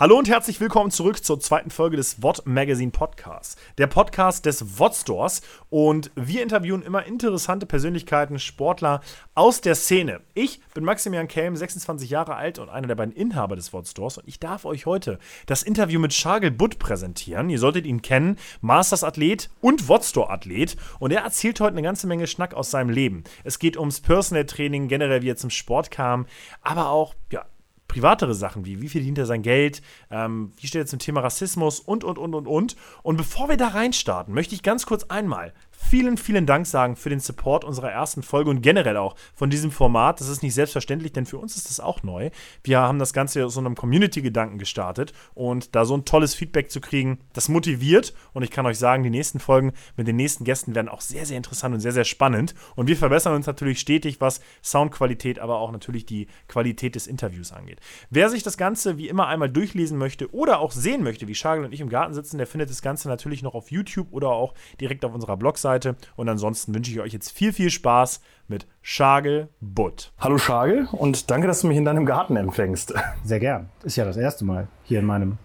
Hallo und herzlich willkommen zurück zur zweiten Folge des WOT Magazine Podcasts, der Podcast des WOT Stores. Und wir interviewen immer interessante Persönlichkeiten, Sportler aus der Szene. Ich bin Maximilian Kelm, 26 Jahre alt und einer der beiden Inhaber des WOT Stores. Und ich darf euch heute das Interview mit Shargel Butt präsentieren. Ihr solltet ihn kennen, Masters Athlet und WOT Store Athlet. Und er erzählt heute eine ganze Menge Schnack aus seinem Leben. Es geht ums Personal Training, generell wie er zum Sport kam, aber auch, ja, privatere Sachen wie, wie viel verdient er sein Geld, ähm, wie steht er zum Thema Rassismus und, und, und, und, und. Und bevor wir da reinstarten, möchte ich ganz kurz einmal vielen, vielen Dank sagen für den Support unserer ersten Folge und generell auch von diesem Format. Das ist nicht selbstverständlich, denn für uns ist das auch neu. Wir haben das Ganze aus so einem Community-Gedanken gestartet und da so ein tolles Feedback zu kriegen, das motiviert und ich kann euch sagen, die nächsten Folgen mit den nächsten Gästen werden auch sehr, sehr interessant und sehr, sehr spannend und wir verbessern uns natürlich stetig, was Soundqualität, aber auch natürlich die Qualität des Interviews angeht. Wer sich das Ganze wie immer einmal durchlesen möchte oder auch sehen möchte, wie Schagel und ich im Garten sitzen, der findet das Ganze natürlich noch auf YouTube oder auch direkt auf unserer Blogseite Webseite. Und ansonsten wünsche ich euch jetzt viel, viel Spaß mit Schagel Butt. Hallo Schagel und danke, dass du mich in deinem Garten empfängst. Sehr gern. Ist ja das erste Mal hier in meinem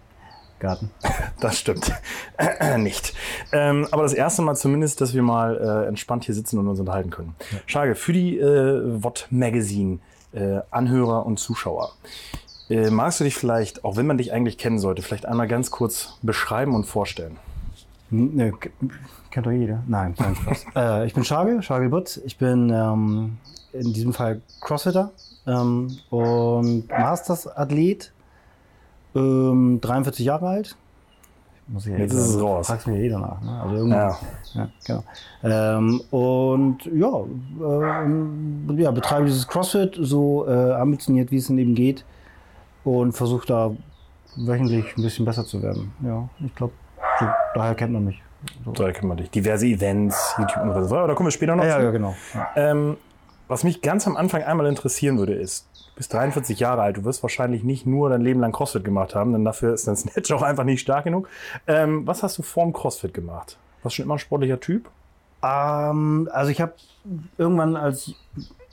Garten. Das stimmt. Äh, nicht. Ähm, aber das erste Mal zumindest, dass wir mal äh, entspannt hier sitzen und uns unterhalten können. Ja. Schagel, für die äh, WOT Magazine äh, Anhörer und Zuschauer. Äh, magst du dich vielleicht, auch wenn man dich eigentlich kennen sollte, vielleicht einmal ganz kurz beschreiben und vorstellen? Ne, kennt doch jeder. Nein, kein Spaß. äh, ich bin Schagel, Schagel Butt. Ich bin ähm, in diesem Fall Crossfitter ähm, und Masters-Athlet. Ähm, 43 Jahre alt. Muss ich ja Jetzt ist es raus. Fragst mir jeder nach. Ne? Also ja. ja genau. Ähm, und ja, ähm, ja, betreibe dieses CrossFit so äh, ambitioniert, wie es denn eben geht. Und versuche da wöchentlich ein bisschen besser zu werden. Ja, ich glaube, so, daher kennt man mich. So. Daher kennt man dich. Diverse Events, YouTube und so. Da kommen wir später noch ja, zu. Ja, genau. Ähm, was mich ganz am Anfang einmal interessieren würde, ist, du bist 43 Jahre alt, du wirst wahrscheinlich nicht nur dein Leben lang CrossFit gemacht haben, denn dafür ist dein Snatch auch einfach nicht stark genug. Ähm, was hast du vorm CrossFit gemacht? Warst du schon immer ein sportlicher Typ? Ähm, also ich habe irgendwann als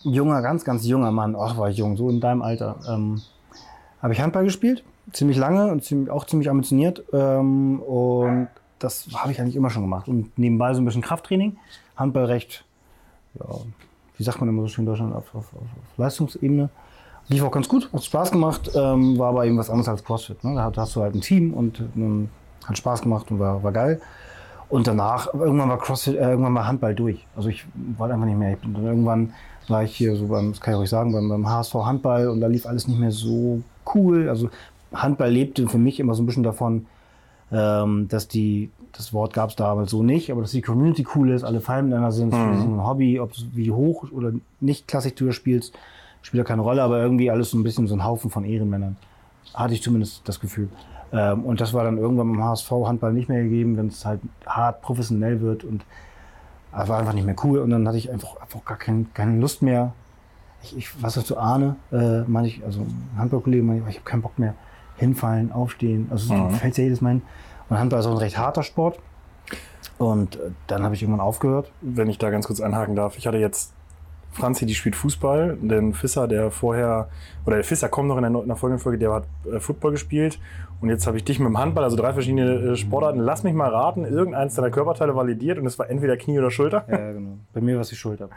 junger, ganz, ganz junger Mann, ach war ich jung, so in deinem Alter, ähm, habe ich Handball gespielt ziemlich lange und ziemlich, auch ziemlich ambitioniert. Ähm, und das habe ich eigentlich immer schon gemacht. Und nebenbei so ein bisschen Krafttraining, Handballrecht, ja, wie sagt man immer so schön in Deutschland, auf, auf, auf Leistungsebene. Lief auch ganz gut, hat Spaß gemacht, ähm, war aber eben was anderes als CrossFit. Ne? Da hast du halt ein Team und ähm, hat Spaß gemacht und war, war geil. Und danach, irgendwann war CrossFit, äh, irgendwann war Handball durch. Also ich wollte einfach nicht mehr. Ich bin, irgendwann war ich hier so beim, das kann ich euch sagen, beim, beim HSV Handball und da lief alles nicht mehr so cool. Also Handball lebte für mich immer so ein bisschen davon, ähm, dass die, das Wort gab es damals so nicht, aber dass die Community cool ist, alle Feinde miteinander sind, mhm. ein Hobby, ob du wie hoch oder nicht klassisch du spielst, spielt ja keine Rolle, aber irgendwie alles so ein bisschen so ein Haufen von Ehrenmännern. Hatte ich zumindest das Gefühl. Ähm, und das war dann irgendwann beim HSV Handball nicht mehr gegeben, wenn es halt hart professionell wird und das war einfach nicht mehr cool und dann hatte ich einfach, einfach gar kein, keine Lust mehr. Ich, ich was dazu ahne, äh, meine ich, also Handballkollegen, meine ich, ich habe keinen Bock mehr hinfallen, aufstehen. Also mhm. fällt ja jedes Mal hin. Und Handball ist auch ein recht harter Sport. Und äh, dann habe ich irgendwann aufgehört. Wenn ich da ganz kurz einhaken darf. Ich hatte jetzt Franzi, die spielt Fußball. Den Fisser, der vorher, oder der Fisser kommt noch in der, in der folgenden Folge, der hat äh, Football gespielt. Und jetzt habe ich dich mit dem Handball, also drei verschiedene äh, Sportarten. Lass mich mal raten, irgendeins deiner Körperteile validiert und es war entweder Knie oder Schulter. Ja, genau. Bei mir war es die Schulter.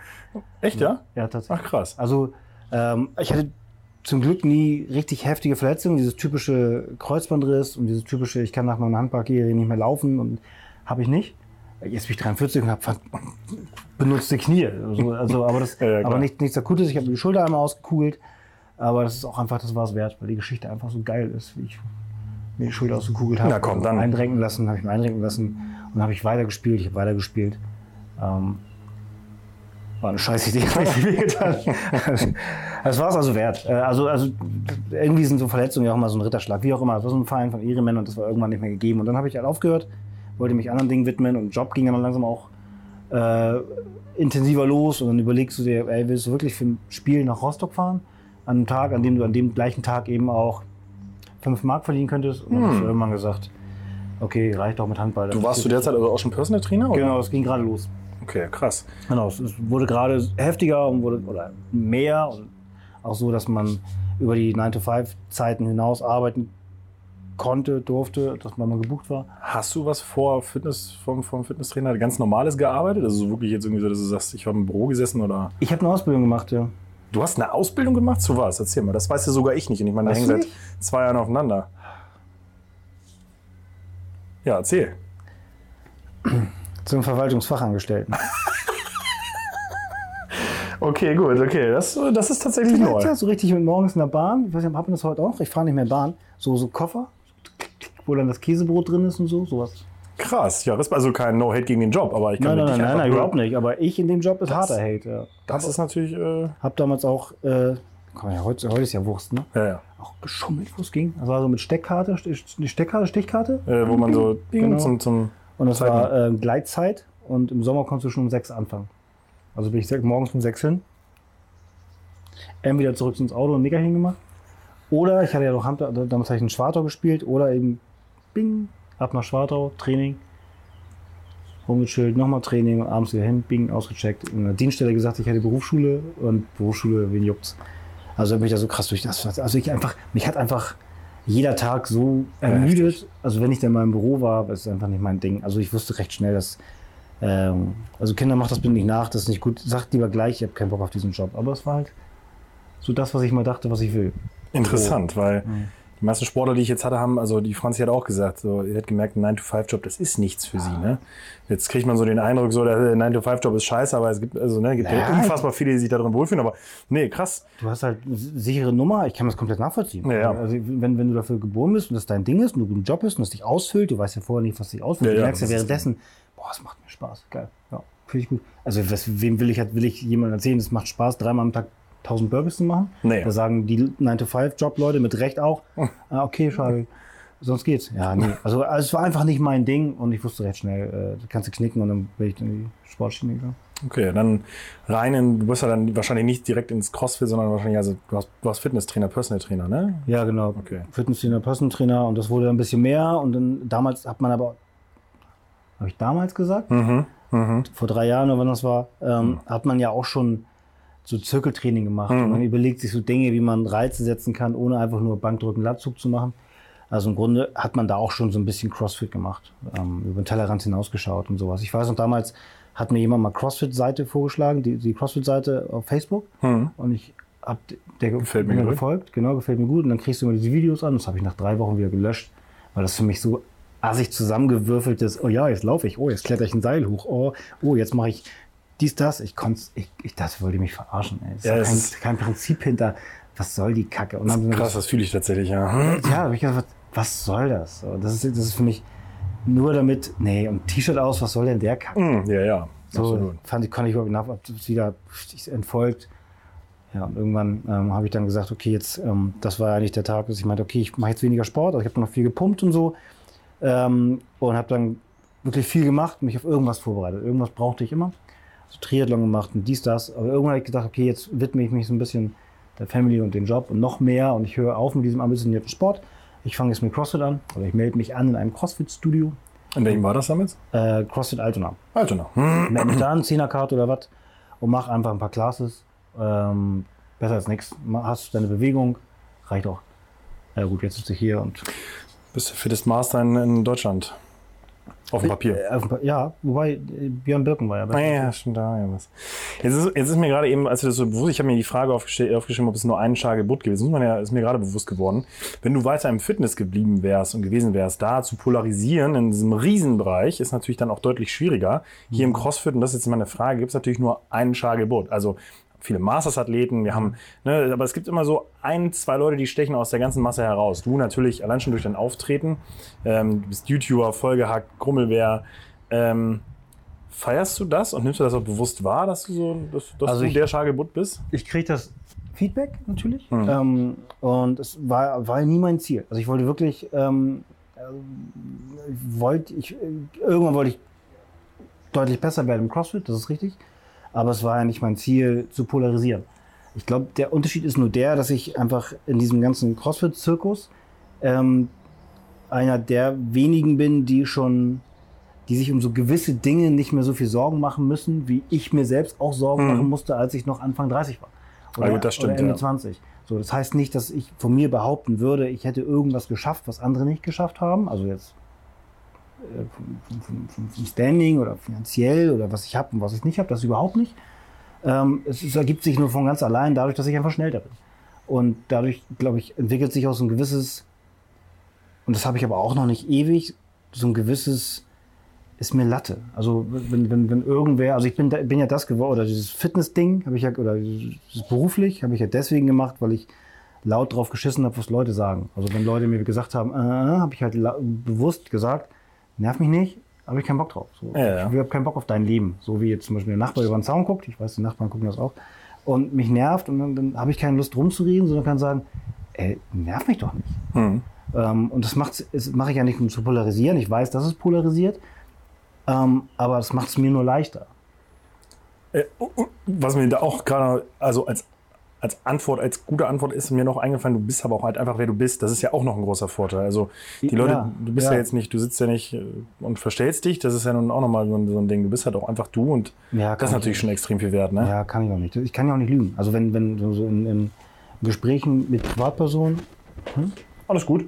Echt, ja? Ja, tatsächlich. Ach, krass. Also, ähm, ich hatte zum Glück nie richtig heftige Verletzungen, dieses typische Kreuzbandriss und dieses typische, ich kann nach meiner Handballkarriere nicht mehr laufen und habe ich nicht. Jetzt bin ich 43 und habe benutzte Knie. Also, also aber das, ja, aber nicht, nichts Akutes. Ich habe die Schulter einmal ausgekugelt. Aber das ist auch einfach, das war es wert, weil die Geschichte einfach so geil ist, wie ich mir die Schulter ausgekugelt habe. Na komm, dann. Einrenken lassen, habe ich mir einrenken lassen und habe ich weitergespielt. Ich habe weitergespielt. Ähm, war eine scheiß Idee, Das war es also wert. Äh, also, also irgendwie sind so Verletzungen ja auch immer so ein Ritterschlag, wie auch immer. Das war so ein Verein von Ehrenmännern und das war irgendwann nicht mehr gegeben. Und dann habe ich halt aufgehört, wollte mich anderen Dingen widmen und Job ging dann langsam auch äh, intensiver los. Und dann überlegst du dir, ey, willst du wirklich für ein Spiel nach Rostock fahren? An einem Tag, an dem du an dem gleichen Tag eben auch 5 Mark verdienen könntest. Und dann hm. habe ich irgendwann gesagt, okay, reicht auch mit Handball. Du warst zu der Zeit also auch schon Personal Trainer? Oder? Genau, es ging gerade los. Okay, krass. Genau, es wurde gerade heftiger und wurde oder mehr und auch so, dass man über die 9-to-5-Zeiten hinaus arbeiten konnte, durfte, dass man mal gebucht war. Hast du was vor Fitness vom, vom Fitnesstrainer ganz normales gearbeitet? Also so wirklich jetzt irgendwie so, dass du sagst, ich habe im Büro gesessen oder. Ich habe eine Ausbildung gemacht, ja. Du hast eine Ausbildung gemacht zu was? Erzähl mal, das weiß ja sogar ich nicht. Und ich meine, Weißt hängen seit zwei Jahren aufeinander. Ja, erzähl. Zum Verwaltungsfachangestellten. Okay, gut, okay. Das, das ist tatsächlich neu. Ja, so richtig mit morgens in der Bahn. Ich weiß nicht, haben wir das heute auch? Ich fahre nicht mehr Bahn. So, so Koffer, wo dann das Käsebrot drin ist und so, sowas. Krass. Ja, das ist also kein No-Hate gegen den Job, aber ich kann Nein, nein, nein, nein, überhaupt nicht. Aber ich in dem Job ist Das- harter Hate. Ja. Das ist natürlich. Äh, Hab damals auch, äh, komm ja, heute, heute ist ja Wurst, ne? ja, ja. Auch geschummelt, wo es ging. Das war so mit Steckkarte, Steckkarte, Stichkarte. Äh, wo man so Genau. zum, zum. Und das Zeiten. war äh, Gleitzeit und im Sommer konntest du schon um sechs anfangen. Also bin ich morgens um sechs hin, entweder zurück ins Auto und Nicker hingemacht. Oder ich hatte ja noch Hand, damals habe ich in Schwartau gespielt oder eben Bing, ab nach Schwartau, Training, rumgechillt, nochmal Training, abends wieder hin, Bing, ausgecheckt. In der Dienststelle gesagt, ich hätte Berufsschule und Berufsschule, wen juckt's. Also bin ich da so krass durch das. Also ich einfach, mich hat einfach jeder Tag so ermüdet. Also wenn ich dann mal im Büro war, ist einfach nicht mein Ding. Also ich wusste recht schnell, dass ähm, also Kinder macht das bitte nicht nach, das ist nicht gut. Sagt lieber gleich, ich habe keinen Bock auf diesen Job. Aber es war halt so das, was ich mal dachte, was ich will. Interessant, weil Mhm. Die meisten Sportler, die ich jetzt hatte, haben, also die Franzi hat auch gesagt, so, ihr hat gemerkt, ein 9-to-5-Job, das ist nichts für sie. Ne? Jetzt kriegt man so den Eindruck, so, der 9-to-5-Job ist scheiße, aber es gibt, also, ne, gibt ja Naja. unfassbar viele, die sich da drin wohlfühlen, aber nee, krass. Du hast halt eine sichere Nummer, ich kann das komplett nachvollziehen. Ja, ja. Also wenn, wenn du dafür geboren bist und das dein Ding ist und du einen Job bist und das dich ausfüllt, du weißt ja vorher nicht, was dich ausfüllt. Ja, du ja, merkst ja währenddessen, boah, es macht mir Spaß. Geil. Ja, finde ich gut. Also was, wem will ich, will ich jemandem erzählen, es macht Spaß, dreimal am Tag 1000 Burgers zu machen? Nee. Da sagen die 9-to-5-Job-Leute mit Recht auch, ah, okay, schade. Sonst geht's. Ja, nee. Also, also es war einfach nicht mein Ding und ich wusste recht schnell, äh, kannst du knicken und dann bin ich in die Sportschiene gegangen. Okay, dann rein in, du bist ja dann wahrscheinlich nicht direkt ins Crossfit, sondern wahrscheinlich, also du hast, du hast Fitnesstrainer, Personal Trainer, ne? Ja, genau. Okay. Fitnesstrainer, Personentrainer und das wurde ein bisschen mehr und dann damals hat man aber, habe ich damals gesagt, Mhm. Mhm. vor drei Jahren oder wann das war, ähm, hat man ja auch schon so Zirkeltraining gemacht Mhm. und man überlegt sich so Dinge, wie man Reize setzen kann, ohne einfach nur Bankdrücken, Latzug zu machen. Also im Grunde hat man da auch schon so ein bisschen Crossfit gemacht, ähm, über den Tellerrand hinausgeschaut und sowas. Ich weiß noch, damals hat mir jemand mal Crossfit-Seite vorgeschlagen, die, die Crossfit-Seite auf Facebook. Mhm. Und ich hab der Gefällt mir gefolgt, genau, gefällt mir gut. Und dann kriegst du immer diese Videos an. Das habe ich nach drei Wochen wieder gelöscht, weil das für mich so assig zusammengewürfeltes, oh ja, jetzt laufe ich, oh, jetzt kletter ich ein Seil hoch, oh, oh, jetzt mache ich dies, das. Ich konnte, ich, ich dachte, wollte mich verarschen. Ey. Es Ja, ist es kein, ist- kein Prinzip hinter, was soll die Kacke? Und dann Krass, das fühle ich tatsächlich, ja. ja, hab ich gedacht, was soll das? So, Das ist, das ist für mich nur damit, nee, und T-Shirt aus, was soll denn der Kacke? Mhm. Ja, ja, So absolut. fand ich, konnte ich überhaupt nach, ob das wieder entfolgt. Ja, und irgendwann ähm, habe ich dann gesagt, okay, jetzt, ähm, das war eigentlich der Tag, dass ich meinte, okay, ich mache jetzt weniger Sport, also ich habe noch viel gepumpt und so. Ähm, und habe dann wirklich viel gemacht, mich auf irgendwas vorbereitet. Irgendwas brauchte ich immer. So Triathlon gemacht und dies, das. Aber irgendwann habe ich gedacht, okay, jetzt widme ich mich so ein bisschen der Family und dem Job und noch mehr und ich höre auf mit diesem ambitionierten Sport. Ich fange jetzt mit CrossFit an oder ich melde mich an in einem CrossFit-Studio, In welchem war das damit? äh, CrossFit Altona Altona. Hm. melde mich da an, 10er Karte oder was und mach einfach ein paar Classes. Ähm, besser als nichts. Hast deine Bewegung, reicht auch. Ja gut, jetzt sitze ich hier und Bist der fittest Master in, in Deutschland. Auf dem Papier. äh, ja, wobei äh, Björn Birken war ja Ah, bei ja, stimmt, da, ja, was. Jetzt ist, jetzt ist mir gerade eben, als wir das so bewusst, ich habe mir die Frage aufgeschrieben, ob es nur einen Schar Geburt gewesen ist. Ja, ist mir gerade bewusst geworden. Wenn du weiter im Fitness geblieben wärst und gewesen wärst, da zu polarisieren in diesem Riesenbereich, ist natürlich dann auch deutlich schwieriger. Hier im CrossFit, und das ist jetzt meine Frage, gibt es natürlich nur einen Schar Geburt. Also viele Masters-Athleten, wir haben, ne, aber es gibt immer so ein, zwei Leute, die stechen aus der ganzen Masse heraus. Du natürlich allein schon durch dein Auftreten, ähm, du bist YouTuber, Vollgehackt, Grummelbär, ähm, Feierst du das und nimmst du das auch bewusst wahr, dass du so, dass, dass Also du ich- der Schagebut bist? Ich kriege das Feedback natürlich. Mhm. Ähm, und es war, war nie mein Ziel. Also ich wollte wirklich, ähm, äh, wollte ich, irgendwann wollte ich deutlich besser werden im CrossFit, das ist richtig. Aber es war ja nicht mein Ziel, zu polarisieren. Ich glaube, der Unterschied ist nur der, dass ich einfach in diesem ganzen CrossFit-Zirkus ähm, einer der wenigen bin, die schon, die sich um so gewisse Dinge nicht mehr so viel Sorgen machen müssen, wie ich mir selbst auch Sorgen Mhm. machen musste, als ich noch Anfang 30 war. Ah, gut, das stimmt, oder Ende ja. 20. So, das heißt nicht, dass ich von mir behaupten würde, ich hätte irgendwas geschafft, was andere nicht geschafft haben. Also jetzt vom, vom, vom, vom Standing oder finanziell oder was ich habe und was ich nicht habe, das überhaupt nicht. Ähm, es, es ergibt sich nur von ganz allein dadurch, dass ich einfach schneller bin. Und dadurch, glaube ich, entwickelt sich auch so ein gewisses, und das habe ich aber auch noch nicht ewig, so ein gewisses, ist mir Latte. Also wenn, wenn, wenn irgendwer, also ich bin, bin ja das geworden, oder dieses Fitness-Ding habe ich ja, oder beruflich habe ich ja deswegen gemacht, weil ich laut drauf geschissen habe, was Leute sagen. Also wenn Leute mir gesagt haben, äh, habe ich halt bewusst gesagt, nerv mich nicht, habe ich keinen Bock drauf. So, Ja, ja. Ich habe keinen Bock auf dein Leben. So wie jetzt zum Beispiel der Nachbar über den Zaun guckt, ich weiß, die Nachbarn gucken das auch, und mich nervt und dann, dann habe ich keine Lust rumzureden, sondern kann sagen, ey, nerv mich doch nicht. Mhm. Ähm, und das das mache ich ja nicht, um zu polarisieren. Ich weiß, dass es polarisiert, ähm, aber das macht es mir nur leichter. Äh, was mir da auch gerade, also als, als Antwort, als gute Antwort ist mir noch eingefallen, du bist aber auch halt einfach, wer du bist. Das ist ja auch noch ein großer Vorteil. Also die Ja, Leute, du bist ja. ja. jetzt nicht, du sitzt ja nicht äh, und verstellst dich. Das ist ja nun auch nochmal so, ein- so ein Ding. Du bist halt auch einfach du und Ja, das ist natürlich ich schon extrem viel wert, ne? Ja, kann ich auch nicht. Ich kann ja auch nicht lügen. Also wenn, wenn so in, in Gesprächen mit Privatpersonen, Alles gut.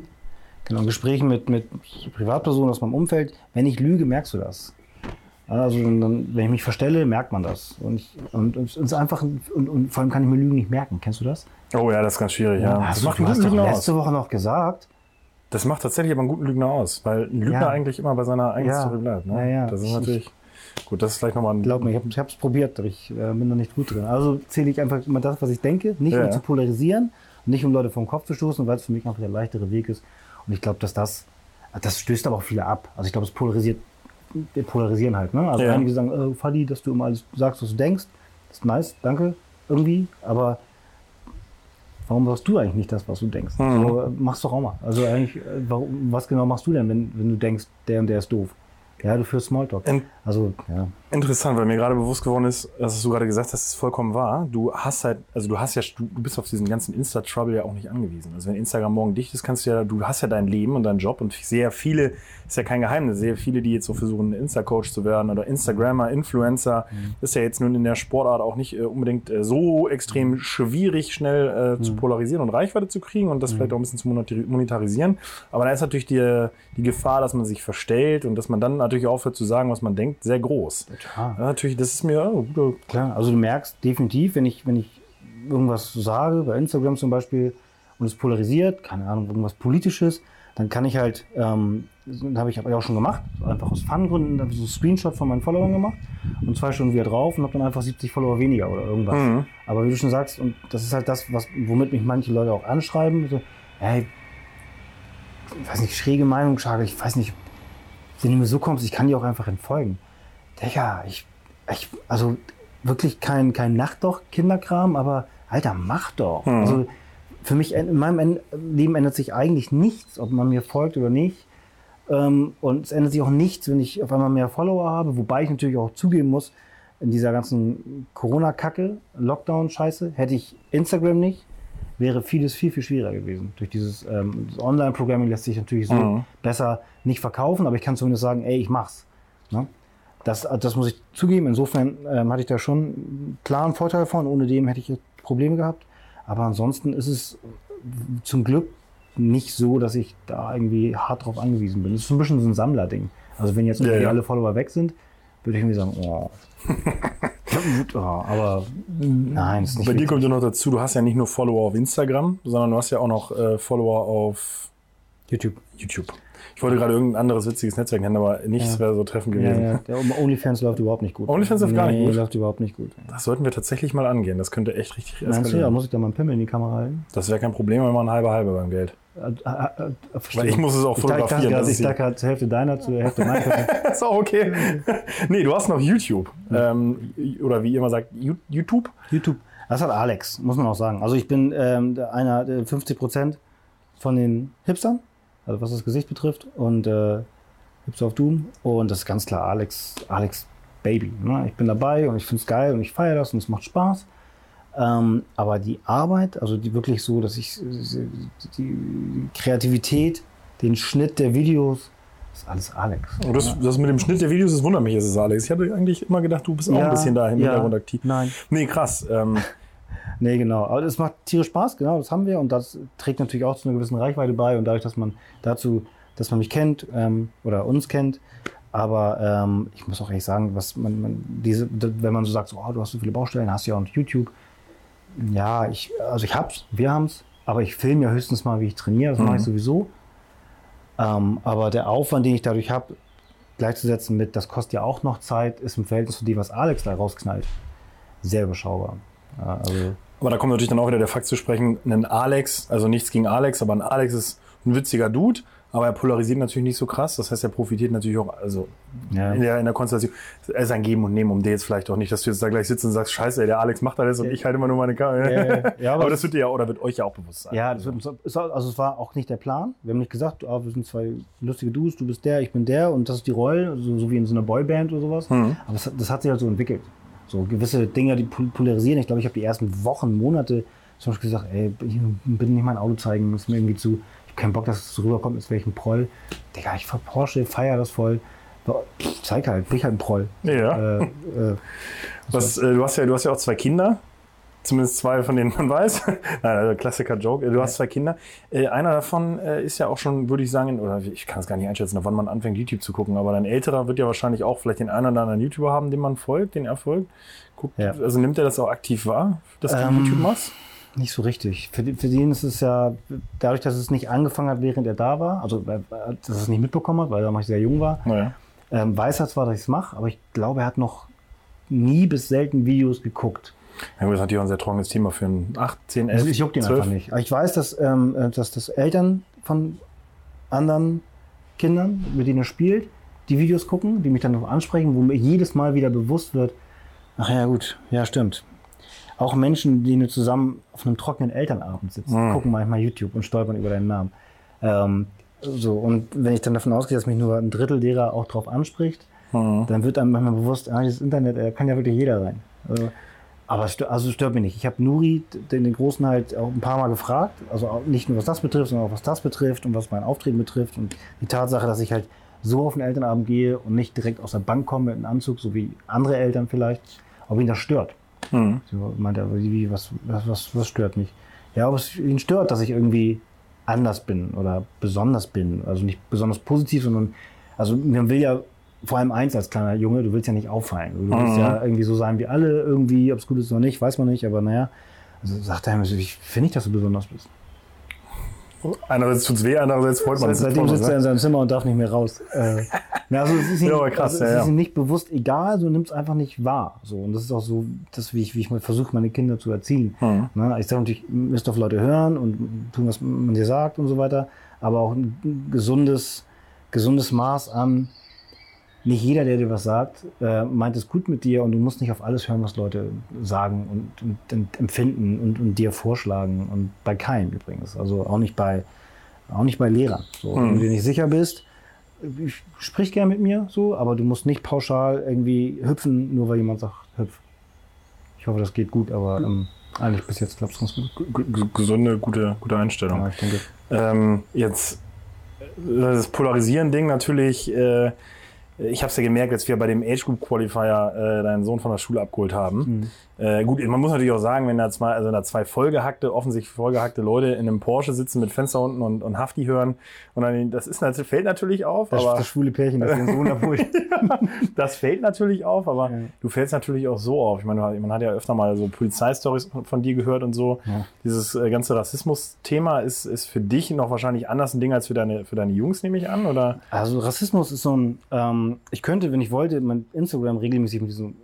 genau, in Gesprächen mit, mit Privatpersonen aus meinem Umfeld, wenn ich lüge, merkst du das. Also dann, wenn ich mich verstelle, merkt man das. Und, ich, und, und es ist einfach, und, und vor allem kann ich mir Lügen nicht merken. Kennst du das? Oh ja, das ist ganz schwierig, ja. hast das du, macht du einen hast guten doch Lügner aus. letzte Woche noch gesagt, Das macht tatsächlich aber einen guten Lügner aus, weil ein Lügner Ja. eigentlich immer bei seiner eigenen Ja. Story bleibt. Ne? Ja, ja. Das ist Ich- natürlich. Gut, das ist vielleicht nochmal ein. glaub mir, ich habe es probiert, aber ich äh, bin da nicht gut drin. Also zähle ich einfach immer das, was ich denke, nicht Ja. um zu polarisieren, nicht um Leute vom Kopf zu stoßen, weil es für mich einfach der leichtere Weg ist. Und ich glaube, dass das, das stößt aber auch viele ab. Also ich glaube, es polarisiert, wir polarisieren halt. Ne? Also Ja. einige sagen, äh, Fadi, dass du immer alles sagst, was du denkst. Ist nice, danke, irgendwie. Aber warum sagst du eigentlich nicht das, was du denkst? Mhm. So, äh, mach's doch auch mal. Also eigentlich, äh, warum, was genau machst du denn, wenn, wenn du denkst, der und der ist doof? Ja, du führst Smalltalk. In- Also, ja. Interessant, weil mir gerade bewusst geworden ist, dass du gerade gesagt hast, das ist vollkommen wahr. Du hast halt, also du hast ja, du bist auf diesen ganzen Insta-Trouble ja auch nicht angewiesen. Also wenn Instagram morgen dicht ist, kannst du ja, du hast ja dein Leben und deinen Job und ja viele, ist ja kein Geheimnis, sehr viele, die jetzt so versuchen, Insta-Coach zu werden oder Instagrammer, Influencer, ist ja jetzt nun in der Sportart auch nicht äh, unbedingt äh, so extrem schwierig, schnell äh, zu polarisieren und Reichweite zu kriegen und das vielleicht auch ein bisschen zu monetari- monetarisieren. Aber da ist natürlich die, die Gefahr, dass man sich verstellt und dass man dann natürlich aufhört zu sagen, was man denkt, sehr groß. Ja. Natürlich, das ist mir oh, Klar, also du merkst definitiv, wenn ich, wenn ich irgendwas sage, bei Instagram zum Beispiel, und es polarisiert, keine Ahnung, irgendwas Politisches, dann kann ich halt, ähm, das habe ich aber auch schon gemacht, einfach aus Fun-Gründen, habe ich so einen Screenshot von meinen Followern gemacht und zwei Stunden wieder drauf und habe dann einfach 70 Follower weniger oder irgendwas. Mhm. Aber wie du schon sagst, und das ist halt das, was, womit mich manche Leute auch anschreiben, so, hey, ich weiß nicht, schräge Meinung, Schage, ich weiß nicht, wenn du mir so kommst, ich kann dir auch einfach entfolgen. Digga, ich, ich also wirklich kein, kein Nachtdoch-Kinderkram, aber Alter, mach doch. Mhm. Also für mich, in meinem En- Leben ändert sich eigentlich nichts, ob man mir folgt oder nicht. Ähm, und es ändert sich auch nichts, wenn ich auf einmal mehr Follower habe, wobei ich natürlich auch zugeben muss, in dieser ganzen Corona-Kacke, Lockdown-Scheiße, hätte ich Instagram nicht, wäre vieles viel, viel schwieriger gewesen. Durch dieses ähm, Online-Programming lässt sich natürlich so Mhm. besser nicht verkaufen, aber ich kann zumindest sagen, ey, ich mach's. Ne? Das, das muss ich zugeben. Insofern ähm, hatte ich da schon einen klaren Vorteil von. Ohne dem hätte ich Probleme gehabt. Aber ansonsten ist es zum Glück nicht so, dass ich da irgendwie hart drauf angewiesen bin. Es ist ein bisschen so ein Sammlerding. Also wenn jetzt Ja, ja. alle Follower weg sind, würde ich irgendwie sagen, oh. oh aber nein, ist nicht Bei dir kommt ja noch dazu, du hast ja nicht nur Follower auf Instagram, sondern du hast ja auch noch äh, Follower auf YouTube. YouTube. Ich wollte gerade irgendein anderes witziges Netzwerk nennen, aber nichts Ja. wäre so treffend Ja, gewesen. ja. Der OnlyFans läuft überhaupt nicht gut. OnlyFans läuft gar nicht Nee, gut? läuft überhaupt nicht gut. Das sollten wir tatsächlich mal angehen. Das könnte echt richtig Meinst du, eskalieren. muss ich da mal einen Pimmel in die Kamera halten? Das wäre kein Problem, wenn man halbe halbe beim Geld. Äh, äh, äh. Weil ich muss es auch Ich fotografieren, dachte, ich dachte gerade zur Hälfte deiner, zur Hälfte meiner. Ist auch okay. nee, du hast noch YouTube. Ähm, oder wie ihr immer sagt, YouTube. YouTube. Das hat Alex, muss man auch sagen. Also ich bin ähm, einer der 50 Prozent von den Hipstern, also was das Gesicht betrifft, und äh, Hipster auf Doom. Und das ist ganz klar Alex, Alex Baby. Ne? Ich bin dabei und ich finde es geil und ich feiere das und es macht Spaß. Ähm, aber die Arbeit, also die wirklich so, dass ich die Kreativität, den Schnitt der Videos, ist alles Alex. Und das, das mit dem Schnitt der Videos, das wundert mich, ist es Alex. Ich hatte eigentlich immer gedacht, du bist auch ein bisschen da im ja, Hintergrund aktiv. Nein. Nee, krass. Ähm, Nee, genau. Aber es macht tierisch Spaß, genau, das haben wir. Und das trägt natürlich auch zu einer gewissen Reichweite bei. Und dadurch, dass man dazu, dass man mich kennt ähm, oder uns kennt. Aber ähm, ich muss auch ehrlich sagen, was man, man diese, wenn man so sagt, so, oh, du hast so viele Baustellen, hast ja auch YouTube. Ja, ich, also ich hab's, wir haben's, aber ich filme ja höchstens mal, wie ich trainiere, das mache ich sowieso. Ähm, aber der Aufwand, den ich dadurch habe, gleichzusetzen mit, das kostet ja auch noch Zeit, ist im Verhältnis zu dem, was Alex da rausknallt, sehr überschaubar. Also, Aber da kommt natürlich dann auch wieder der Fakt zu sprechen, ein Alex, also nichts gegen Alex, aber ein Alex ist ein witziger Dude, aber er polarisiert natürlich nicht so krass. Das heißt, er profitiert natürlich auch, also Ja. in, der, in der Konstellation, es ist ein Geben und Nehmen, um dir jetzt vielleicht auch nicht, dass du jetzt da gleich sitzt und sagst, scheiße, ey, der Alex macht alles und ich halte immer nur meine Kamera. Ja, ja, ja, aber, aber das wird dir ja oder wird euch ja auch bewusst sein. Ja, das wird also es war auch nicht der Plan. Wir haben nicht gesagt, ah, wir sind zwei lustige Dudes, du bist der, ich bin der und das ist die Rolle, so, so wie in so einer Boyband oder sowas. Aber das, hat- das hat sich halt so entwickelt. So gewisse Dinge, die pol- polarisieren. Ich glaube, ich habe die ersten Wochen, Monate zum Beispiel gesagt, ey, ich bin nicht mein Auto zeigen, ist mir irgendwie zu, ich habe keinen Bock, dass es so rüberkommt, als wäre ich ein Proll. Digga, ich fahr Porsche, feier das voll. Pff, Zeig halt, bin ich halt ein Proll. Ja. Äh, äh, Was, äh, du, hast ja, du hast ja auch zwei Kinder. Zumindest zwei, von denen man weiß. Also Klassiker-Joke. Du hast zwei Kinder. Äh, einer davon äh, ist ja auch schon, würde ich sagen, oder ich kann es gar nicht einschätzen, wann man anfängt, YouTube zu gucken. Aber dein älterer wird ja wahrscheinlich auch vielleicht den einen oder anderen YouTuber haben, dem man folgt, den er folgt. Guckt, Ja. Also nimmt er das auch aktiv wahr, dass du Ähm, YouTube machst? Nicht so richtig. Für, für den ist es ja, dadurch, dass es nicht angefangen hat, während er da war, also äh, dass er es nicht mitbekommen hat, weil er noch sehr jung war, Naja. ähm, weiß er zwar, dass ich es mache, aber ich glaube, er hat noch nie bis selten Videos geguckt. Ja, gut, das ist natürlich auch ein sehr trockenes Thema für einen 8, 10, 11, Also ich juckt ihn 12. einfach nicht. Aber ich weiß, dass, ähm, äh, dass das Eltern von anderen Kindern, mit denen er spielt, die Videos gucken, die mich dann noch ansprechen, wo mir jedes Mal wieder bewusst wird, ach ja gut, ja stimmt. Auch Menschen, die nur zusammen auf einem trockenen Elternabend sitzen, gucken manchmal YouTube und stolpern über deinen Namen. Ähm, so, und wenn ich dann davon ausgehe, dass mich nur ein Drittel derer auch drauf anspricht, dann wird einem manchmal bewusst, ah, das Internet, da kann ja wirklich jeder rein. Also, aber es stört, also stört mich nicht. Ich habe Nuri, den, den Großen, halt auch ein paar Mal gefragt. Also nicht nur was das betrifft, sondern auch was das betrifft und was mein Auftreten betrifft. Und die Tatsache, dass ich halt so auf den Elternabend gehe und nicht direkt aus der Bank komme mit einem Anzug, so wie andere Eltern vielleicht, ob ihn das stört. Mhm. So meinte er, wie, wie, was, was, was, was stört mich? Ja, ob es ihn stört, dass ich irgendwie anders bin oder besonders bin. Also nicht besonders positiv, sondern, also man will ja vor allem eins als kleiner Junge, du willst ja nicht auffallen. Du willst ja irgendwie so sein wie alle irgendwie, ob es gut ist oder nicht, weiß man nicht, aber naja. Also sagt er ihm, ich finde nicht, dass du besonders bist. Einerseits tut's weh, andererseits freut man sich. Seitdem sitzt er in seinem Zimmer und darf nicht mehr raus. Äh, na, also es ist ihm, Ja, krass, also es ja, ist ihm nicht bewusst egal, so nimmt es einfach nicht wahr. So, und das ist auch so, das, wie ich, wie ich mal versuche, meine Kinder zu erziehen. Mhm. Ne? Ich sage natürlich, müsst auf Leute hören und tun, was man dir sagt und so weiter, aber auch ein gesundes, gesundes Maß an, nicht jeder, der dir was sagt, äh, meint es gut mit dir und du musst nicht auf alles hören, was Leute sagen und, und, und empfinden und, und dir vorschlagen. Und bei keinem übrigens. Also auch nicht bei, auch nicht bei Lehrern. So, Wenn du dir nicht sicher bist, sprich gern mit mir, so, aber du musst nicht pauschal irgendwie hüpfen, nur weil jemand sagt, hüpf. Ich hoffe, das geht gut, aber ähm, eigentlich bis jetzt klappt es ganz gut. Gesunde, gute, gute Einstellung. Ja, ich denke. Ähm, jetzt äh, das Polarisieren-Ding natürlich. Äh, ich habe es ja gemerkt, als wir bei dem Age Group Qualifier äh, deinen Sohn von der Schule abgeholt haben. Äh, gut, man muss natürlich auch sagen, wenn da zwei, also da zwei vollgehackte, offensichtlich vollgehackte Leute in einem Porsche sitzen mit Fenster unten und, und Hafti hören, und dann, das ist natürlich, fällt natürlich auf, Das, aber das schwule Pärchen, das den Sohn abholt. das fällt natürlich auf, aber Ja. du fällst natürlich auch so auf. Ich meine, man hat ja öfter mal so Polizeistories von, von dir gehört und so. Ja. Dieses äh, ganze Rassismus-Thema ist, ist für dich noch wahrscheinlich anders ein Ding als für deine, für deine Jungs, nehme ich an, oder? Also Rassismus ist so ein, ähm, ich könnte, wenn ich wollte, mein Instagram regelmäßig mit diesem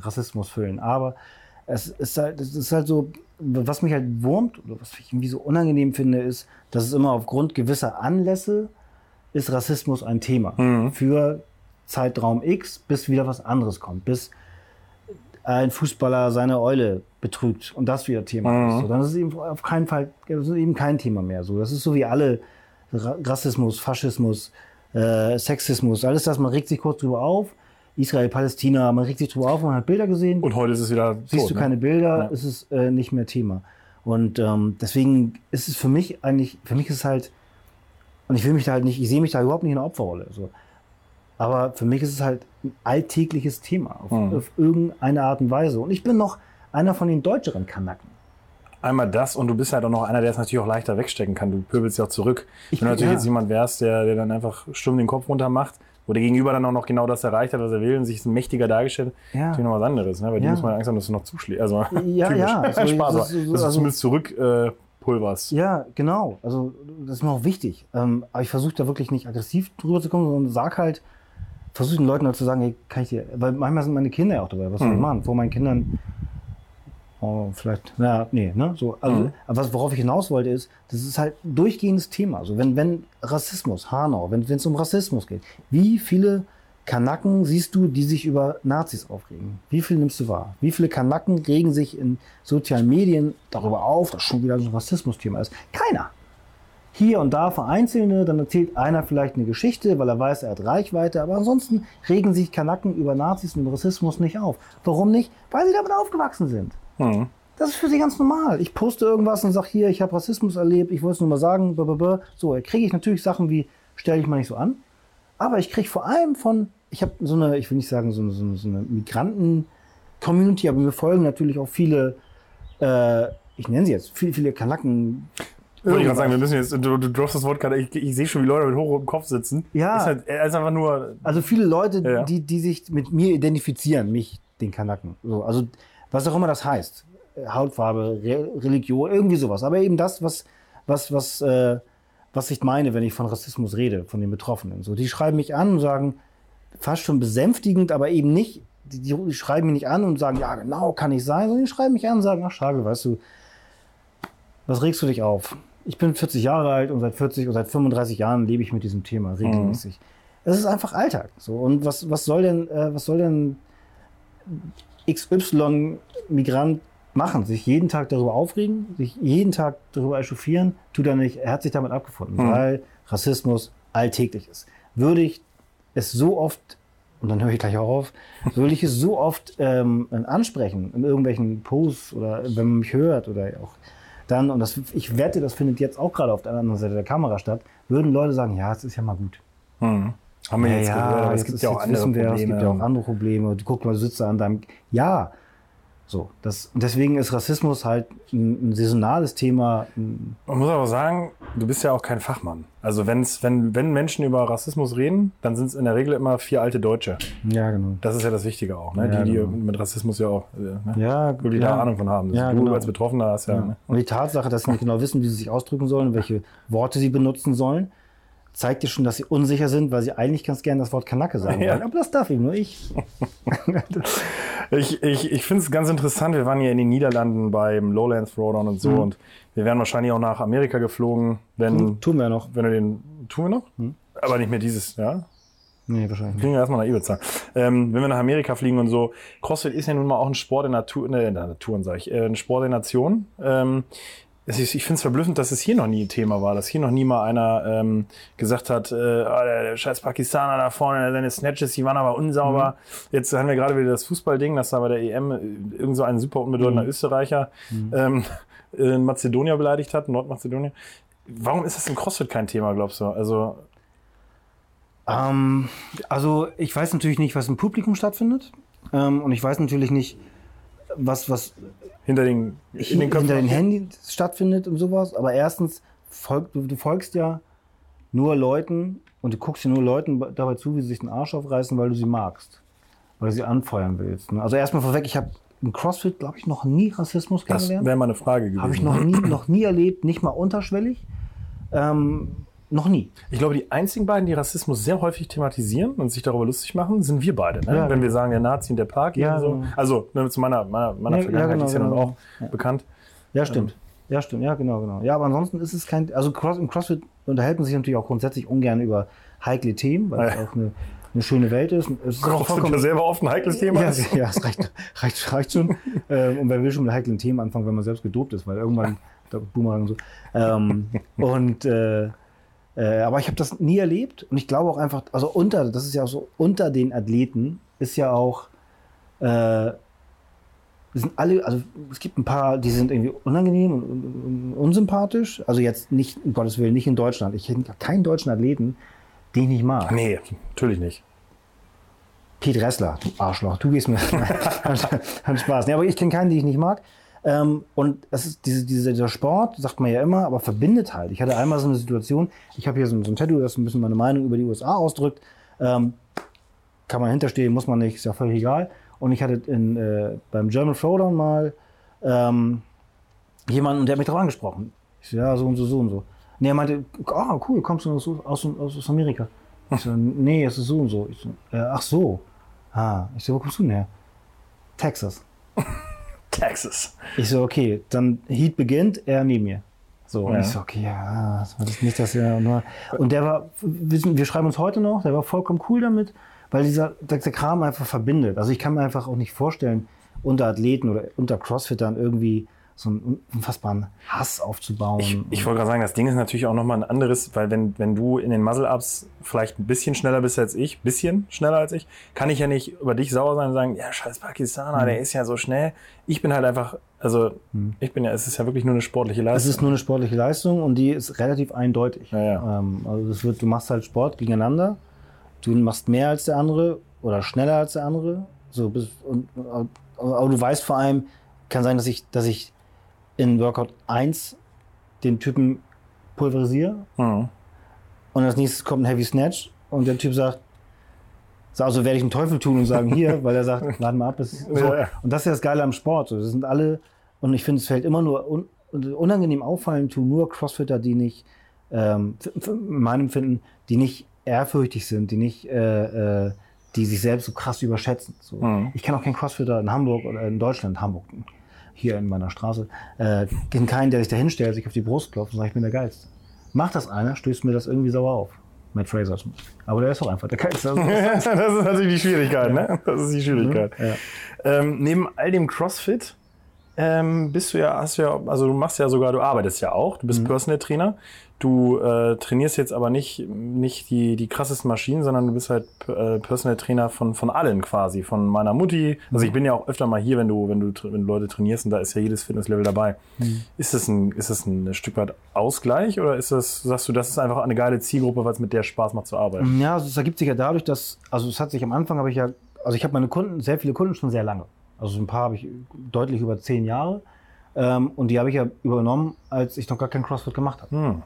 Rassismus füllen, aber es ist halt, es ist halt so, was mich halt wurmt oder was ich irgendwie so unangenehm finde, ist, dass es immer aufgrund gewisser Anlässe ist Rassismus ein Thema für Zeitraum X, bis wieder was anderes kommt, bis ein Fußballer seine Eule betrügt und das wieder Thema Mhm. ist. So, dann ist es eben auf keinen Fall, das ist eben kein Thema mehr. So, das ist so wie alle Ra Rassismus, Faschismus, äh, Sexismus, alles das, man regt sich kurz drüber auf. Israel, Palästina, man regt sich drüber auf, man hat Bilder gesehen. Und heute ist es wieder Siehst tot, du ne? keine Bilder, Ja. ist es äh, nicht mehr Thema. Und ähm, deswegen ist es für mich eigentlich, für mich ist es halt, und ich will mich da halt nicht, ich sehe mich da überhaupt nicht in der Opferrolle. So. Aber für mich ist es halt ein alltägliches Thema auf, Mhm. auf irgendeine Art und Weise. Und ich bin noch einer von den deutscheren Kanaken. Einmal das und du bist halt auch noch einer, der es natürlich auch leichter wegstecken kann. Du pöbelst ja auch zurück. Ich Wenn du natürlich ja. jetzt jemand wärst, der, der dann einfach stumm den Kopf runter macht, wo der Gegenüber dann auch noch genau das erreicht hat, was er will und sich mächtiger dargestellt hat, Ja. natürlich noch was anderes. Ne? Bei dir Ja. muss man Angst haben, dass du noch zuschlägst. Also, Ja, typisch. ja, also, Spaß, das dass du also- zumindest zurück äh, pulverst. Ja, genau. Also das ist mir auch wichtig. Ähm, aber ich versuche da wirklich nicht aggressiv drüber zu kommen, sondern sag halt, versuche den Leuten halt zu sagen, hey, kann ich dir, weil manchmal sind meine Kinder ja auch dabei. Was soll ich Mhm. machen? Vor meinen Kindern, oh, vielleicht, na, nee, ne? So, also, Mhm. aber was, worauf ich hinaus wollte, ist, das ist halt ein durchgehendes Thema. Also wenn, wenn Rassismus, Hanau, wenn es um Rassismus geht, wie viele Kanaken siehst du, die sich über Nazis aufregen? Wie viele nimmst du wahr? Wie viele Kanaken regen sich in sozialen Medien darüber auf, dass schon wieder so ein Rassismusthema ist? Keiner. Hier und da vereinzelte, dann erzählt einer vielleicht eine Geschichte, weil er weiß, er hat Reichweite, aber ansonsten regen sich Kanaken über Nazis und Rassismus nicht auf. Warum nicht? Weil sie damit aufgewachsen sind. Mhm. Das ist für sie ganz normal. Ich poste irgendwas und sage hier, ich habe Rassismus erlebt, ich wollte es nur mal sagen, blablabla. so, kriege ich natürlich Sachen wie, stell dich mal nicht so an. Aber ich kriege vor allem von, ich habe so eine, ich will nicht sagen, so eine, so eine, so eine Migranten-Community, aber mir folgen natürlich auch viele, äh, ich nenne sie jetzt, viele, viele Kanaken. Wollte ich gerade sagen, wir müssen jetzt, du, du droppst das Wort gerade, ich, ich sehe schon, wie Leute mit hochrotem Kopf sitzen. Ja. Ist halt, er ist einfach nur, Also viele Leute, Ja, ja. Die, die sich mit mir identifizieren, mich, den Kanaken. So, also was auch immer das heißt. Hautfarbe, Re Religion, irgendwie sowas. Aber eben das, was, was, was, äh, was ich meine, wenn ich von Rassismus rede, von den Betroffenen. So, die schreiben mich an und sagen, fast schon besänftigend, aber eben nicht, die, die schreiben mich nicht an und sagen, ja, genau, kann ich sein, sondern die schreiben mich an und sagen, ach, Schagel, weißt du, was regst du dich auf? Ich bin 40 Jahre alt und seit 40 oder seit 35 Jahren lebe ich mit diesem Thema regelmäßig. Es ist einfach Alltag. So. Und was, was soll denn, äh, was soll denn XY-Migrant machen? Sich jeden Tag darüber aufregen, sich jeden Tag darüber echauffieren, tut er nicht, er hat sich damit abgefunden, weil Rassismus alltäglich ist. Würde ich es so oft, und dann höre ich gleich auch auf, würde ich es so oft ähm, ansprechen, in irgendwelchen Posts oder wenn man mich hört oder auch dann, und das, ich wette, das findet jetzt auch gerade auf der anderen Seite der Kamera statt, würden Leute sagen, ja, es ist ja mal gut. hm. Haben wir jetzt gehört, aber es gibt ja auch andere wir, Probleme. Es gibt ja auch andere Probleme. Und guck mal, du sitzt da an deinem. Ja. So. Das, und deswegen ist Rassismus halt ein, ein saisonales Thema. Man muss aber sagen, du bist ja auch kein Fachmann. Also wenn's, wenn, wenn Menschen über Rassismus reden, dann sind es in der Regel immer vier alte Deutsche. ja, genau. Das ist ja das Wichtige auch, ne? Ja, die, die genau. mit Rassismus ja auch äh, ne? Ja, die ja. da Ahnung von haben. Ja, du genau. als Betroffener hast ja. Ja. Ne? Und die Tatsache, dass sie nicht genau wissen, wie sie sich ausdrücken sollen, welche Worte sie benutzen sollen, zeigt dir schon, dass sie unsicher sind, weil sie eigentlich ganz gerne das Wort Kanake sagen Ja. wollen. Aber das darf eben nur ich. Ich, ich, ich finde es ganz interessant. Wir waren ja in den Niederlanden beim Lowlands Throwdown und so Mhm. und wir wären wahrscheinlich auch nach Amerika geflogen, wenn, Tun wir ja noch. wenn du den. Tun wir noch? Mhm. Aber nicht mehr dieses, ja? Nee, wahrscheinlich. Fliegen wir erstmal nach Ibiza. Ähm, wenn wir nach Amerika fliegen und so, CrossFit ist ja nun mal auch ein Sport in Natur, ne, in der Natur, sag ich, äh, ein Sport der Nation. Ähm, ist, ich finde es verblüffend, dass es hier noch nie ein Thema war, dass hier noch nie mal einer ähm, gesagt hat, äh, ah, der, der scheiß Pakistaner da vorne, seine Snatches, die waren aber unsauber. Jetzt haben wir gerade wieder das Fußballding, dass da bei der EM äh, irgend so ein super unbedeutender Österreicher ähm, äh, Mazedonier beleidigt hat, Nordmazedonier. Warum ist das im CrossFit kein Thema, glaubst du? Also, Ähm, also ich weiß natürlich nicht, was im Publikum stattfindet. Ähm, und ich weiß natürlich nicht, was, was hinter den, in den Köpfen. hinter den Handys stattfindet und sowas. Aber erstens, folg, du, du folgst ja nur Leuten und du guckst dir nur Leuten dabei zu, wie sie sich den Arsch aufreißen, weil du sie magst. Weil du sie anfeuern willst. Ne? Also erstmal vorweg, ich habe im CrossFit, glaube ich, noch nie Rassismus Das kennengelernt. wäre mal eine Frage gewesen. Habe ich noch nie, noch nie erlebt, nicht mal unterschwellig. Ähm, noch nie. Ich glaube, die einzigen beiden, die Rassismus sehr häufig thematisieren und sich darüber lustig machen, sind wir beide. Ne? Ja, Wenn genau. wir sagen, der Nazi und der Park Ja, so. genau. Also ne, zu meiner, meiner, meiner Ja, Vergangenheit genau, ist ja nun genau, auch bekannt. Ja, stimmt. Ja, stimmt. Ja, genau, genau. Ja, aber ansonsten ist es kein. Also Cross, im CrossFit unterhält man sich natürlich auch grundsätzlich ungern über heikle Themen, weil es Ja. auch eine, eine schöne Welt ist. Es ist Crossfit ja selber oft ein heikles Thema ja, ist. ja, es reicht, reicht, reicht schon. ähm, und wer will schon mit heiklen Themen anfangen, wenn man selbst gedopt ist, weil irgendwann der Boomerang und so. Ähm, und äh, äh, aber ich habe das nie erlebt und ich glaube auch einfach, also unter, das ist ja auch so, unter den Athleten ist ja auch, äh, sind alle, also es gibt ein paar, die sind irgendwie unangenehm und, und, und unsympathisch. Also jetzt nicht, um Gottes Willen, nicht in Deutschland. Ich kenne keinen deutschen Athleten, den ich nicht mag. Nee, natürlich nicht. Pete Ressler, du Arschloch, du gehst mir an Spaß. Nee, aber ich kenne keinen, den ich nicht mag. Ähm, und es ist diese, diese, dieser Sport, sagt man ja immer, aber verbindet halt. Ich hatte einmal so eine Situation, ich habe hier so, ein- so ein Tattoo, das ein bisschen meine Meinung über die USA ausdrückt. Ähm, kann man hinterstehen, muss man nicht, ist ja völlig egal. Und ich hatte in, äh, beim German Throwdown mal ähm, jemanden, der hat mich darauf angesprochen. Ich so, ja, so und so, so und so. Nee, er meinte, ah, cool, kommst du aus, aus, aus, aus Amerika? Ich so, nee, es ist so und so. Ich so, äh, ach so. Ah, ich so, wo kommst du denn her? Texas. Texas. Ich so, okay, dann Heat beginnt, er neben mir. So, und Ja. ich so, okay, ja, das war das nicht, dass er nur. Und der war, wir, wir schreiben uns heute noch, der war vollkommen cool damit, weil dieser der, der Kram einfach verbindet. Also ich kann mir einfach auch nicht vorstellen, unter Athleten oder unter Crossfittern irgendwie so einen unfassbaren Hass aufzubauen. Ich, ich wollte gerade sagen, das Ding ist natürlich auch nochmal ein anderes, weil wenn, wenn du in den Muscle-Ups vielleicht ein bisschen schneller bist als ich, bisschen schneller als ich, kann ich ja nicht über dich sauer sein und sagen, ja, scheiß Pakistaner, der ist ja so schnell. Ich bin halt einfach, also ich bin ja, es ist ja wirklich nur eine sportliche es Leistung. ist nur eine sportliche Leistung und die ist relativ eindeutig. Ja, ja. Ähm, also das wird, du machst halt Sport gegeneinander, du machst mehr als der andere oder schneller als der andere. So bis, und, aber aber du weißt vor allem, kann sein, dass ich, dass ich in Workout 1 den Typen pulverisiere Mhm. und als nächstes kommt ein Heavy Snatch und der Typ sagt, so, also werde ich einen Teufel tun und sagen hier, weil er sagt, warte mal ab. Bis, so. Ja. Und das ist ja das Geile am Sport. Das sind alle, und ich finde, es fällt immer nur un, unangenehm auffallen, tun nur Crossfitter, die nicht, ähm, meinem Empfinden, die nicht ehrfürchtig sind, die nicht, äh, äh, die sich selbst so krass überschätzen. So. Mhm. Ich kann auch keinen Crossfitter in Hamburg oder in Deutschland, Hamburg, hier in meiner Straße, äh, kenne keinen, der sich da hinstellt, sich auf die Brust klopft und sagt, ich bin der Geilste. Macht das einer, stößt mir das irgendwie sauer auf. Matt Fraser. Aber der ist auch einfach der Geilste. Also, das ist natürlich die Schwierigkeit, ne? Das ist die Schwierigkeit. Ja. Ähm, neben all dem CrossFit ähm, bist du ja, hast ja, also du machst ja sogar, du arbeitest ja auch, du bist Personal Trainer. Du äh, trainierst jetzt aber nicht, nicht die, die krassesten Maschinen, sondern du bist halt äh, Personal Trainer von, von allen quasi, von meiner Mutti. Also ich bin ja auch öfter mal hier, wenn du, wenn du, wenn du Leute trainierst und da ist ja jedes Fitnesslevel dabei. Ist das ein, ist das ein Stück weit Ausgleich oder ist das, sagst du, das ist einfach eine geile Zielgruppe, weil es mit der Spaß macht zu arbeiten? Ja, also es ergibt sich ja dadurch, dass, also es hat sich am Anfang habe ich ja, also ich habe meine Kunden, sehr viele Kunden schon sehr lange. Also ein paar habe ich deutlich über zehn Jahre. Ähm, und die habe ich ja übernommen, als ich noch gar kein CrossFit gemacht habe. Hm.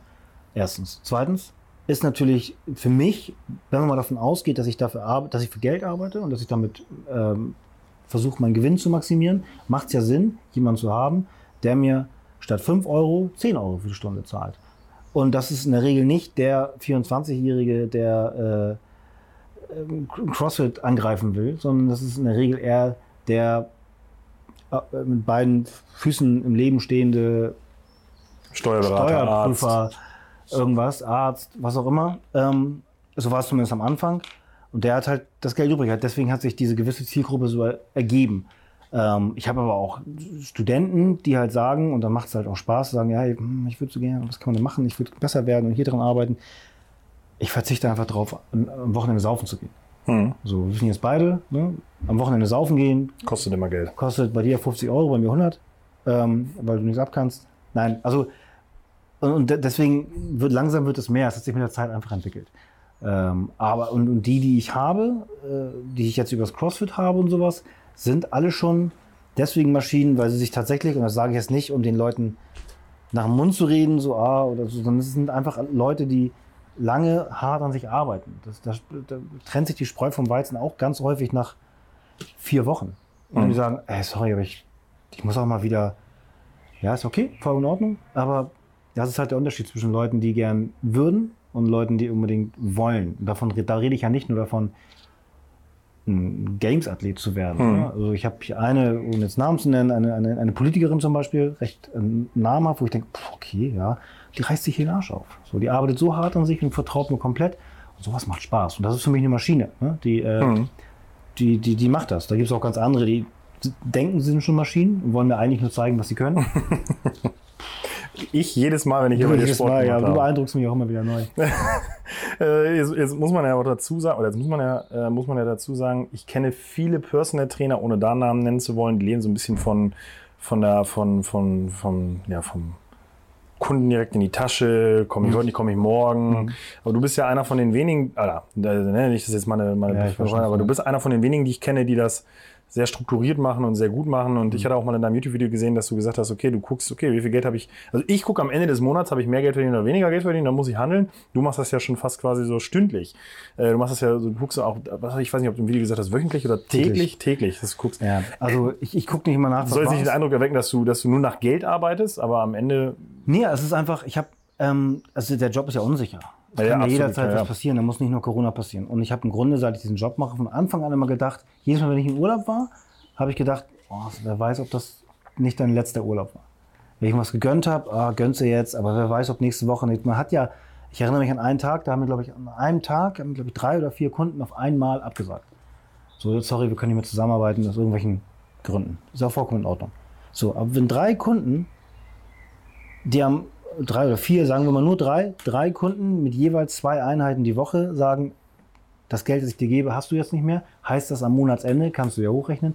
Erstens. Zweitens ist natürlich für mich, wenn man mal davon ausgeht, dass ich dafür arbeite, dass ich für Geld arbeite und dass ich damit ähm, versuche, meinen Gewinn zu maximieren, macht es ja Sinn, jemanden zu haben, der mir statt 5 Euro 10 Euro für die Stunde zahlt. Und das ist in der Regel nicht der 24-Jährige, der äh, ähm, CrossFit angreifen will, sondern das ist in der Regel eher der äh, mit beiden Füßen im Leben stehende Steuerberater, Arzt. Steuerprüfer, irgendwas, Arzt, was auch immer. Ähm, so war es zumindest am Anfang. Und der hat halt das Geld übrig. Deswegen hat sich diese gewisse Zielgruppe so ergeben. Ähm, ich habe aber auch Studenten, die halt sagen, und dann macht es halt auch Spaß, sagen, ja, hm, ich würde so gerne, was kann man denn machen? Ich würde besser werden und hier dran arbeiten. Ich verzichte einfach drauf, am am Wochenende saufen zu gehen. Hm. So, wir sind jetzt beide, ne? am Wochenende saufen gehen, Kostet immer Geld. kostet bei dir 50 Euro, bei mir 100, ähm, weil du nichts abkannst. Nein, also und, und de- deswegen wird langsam wird es mehr. Es hat sich mit der Zeit einfach entwickelt. Ähm, aber und, und die, die ich habe, äh, die ich jetzt übers CrossFit habe und sowas, sind alle schon deswegen Maschinen, weil sie sich tatsächlich, und das sage ich jetzt nicht, um den Leuten nach dem Mund zu reden, so ah oder so, sondern es sind einfach Leute, die lange hart an sich arbeiten. Das, das, da trennt sich die Spreu vom Weizen auch ganz häufig nach vier Wochen. Und Mhm. die sagen, ey, sorry, aber ich, ich muss auch mal wieder, ja, ist okay, voll in Ordnung, aber das ist halt der Unterschied zwischen Leuten, die gern würden und Leuten, die unbedingt wollen. Und davon, da rede ich ja nicht nur davon, ein Games-Athlet zu werden. Mhm. Ne? Also ich habe hier eine, ohne jetzt Namen zu nennen, eine, eine, eine Politikerin zum Beispiel, recht äh, namhaft, wo ich denke, pff, okay, ja, die reißt sich den Arsch auf. So, die arbeitet so hart an sich und vertraut mir komplett. Und sowas macht Spaß. Und das ist für mich eine Maschine. Ne? Die, äh, Mhm. die, die, die macht das. Da gibt es auch ganz andere, die denken, sie sind schon Maschinen und wollen mir eigentlich nur zeigen, was sie können. Ich jedes Mal, wenn ich dir Jedes Sport Mal, ja, du beeindruckst mich auch immer wieder neu. Äh, jetzt, jetzt muss man ja auch dazu sagen, oder jetzt muss man ja, äh, muss man ja dazu sagen, ich kenne viele Personal Trainer, ohne da Namen nennen zu wollen, die leben so ein bisschen von, von der, von, von, von, ja, vom Kunden direkt in die Tasche, komme ich Mhm. heute nicht, komme ich morgen. Aber du bist ja einer von den wenigen, Alter, ne, nicht, das ist jetzt meine, meine Ja, schon, aber du bist einer von den wenigen, die ich kenne, die das sehr strukturiert machen und sehr gut machen. Und ich Mhm. hatte auch mal in deinem YouTube-Video gesehen, dass du gesagt hast, okay, du guckst, okay, wie viel Geld habe ich. Also ich gucke am Ende des Monats, habe ich mehr Geld verdient oder weniger Geld verdient, dann muss ich handeln. Du machst das ja schon fast quasi so stündlich. Äh, du machst das ja, so, du guckst auch, was, ich weiß nicht, ob du im Video gesagt hast, wöchentlich oder täglich? Täglich, das guckst. Ja, also ich, ich gucke nicht mal nach. Soll jetzt nicht den Eindruck erwecken, dass du, dass du nur nach Geld arbeitest, aber am Ende Nee, es ist einfach, ich habe, ähm, also der Job ist ja unsicher. Es Ja, kann ja, jederzeit was passieren, da muss nicht nur Corona passieren. Und ich habe im Grunde, seit ich diesen Job mache, von Anfang an immer gedacht, jedes Mal, wenn ich im Urlaub war, habe ich gedacht, oh, wer weiß, ob das nicht dein letzter Urlaub war. Wenn ich mir was gegönnt habe, ah, gönnst du jetzt, aber wer weiß, ob nächste Woche nicht. Man hat ja, ich erinnere mich an einen Tag, da haben wir, glaube ich, an einem Tag, haben, glaube ich, drei oder vier Kunden auf einmal abgesagt. So, sorry, wir können nicht mehr zusammenarbeiten aus irgendwelchen Gründen. Ist auch vollkommen in Ordnung. So, aber wenn drei Kunden die haben drei oder vier, sagen wir mal nur drei, drei Kunden mit jeweils zwei Einheiten die Woche sagen, das Geld, das ich dir gebe, hast du jetzt nicht mehr. Heißt das am Monatsende, kannst du ja hochrechnen.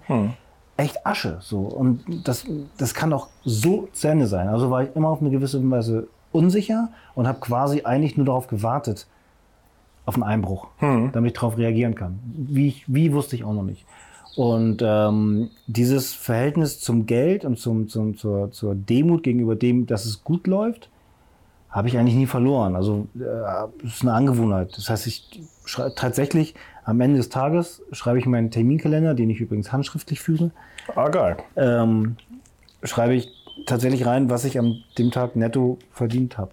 Echt Asche. So. Und das, das kann doch so zu Ende sein. Also war ich immer auf eine gewisse Weise unsicher und habe quasi eigentlich nur darauf gewartet, auf einen Einbruch, damit ich darauf reagieren kann. Wie, wie wusste ich auch noch nicht. Und ähm, dieses Verhältnis zum Geld und zum, zum, zur, zur Demut gegenüber dem, dass es gut läuft, habe ich eigentlich nie verloren. Also äh, es ist eine Angewohnheit. Das heißt, ich schreibe tatsächlich am Ende des Tages schreibe ich meinen Terminkalender, den ich übrigens handschriftlich führe, Ah, geil. ähm, schreibe ich tatsächlich rein, was ich an dem Tag netto verdient habe.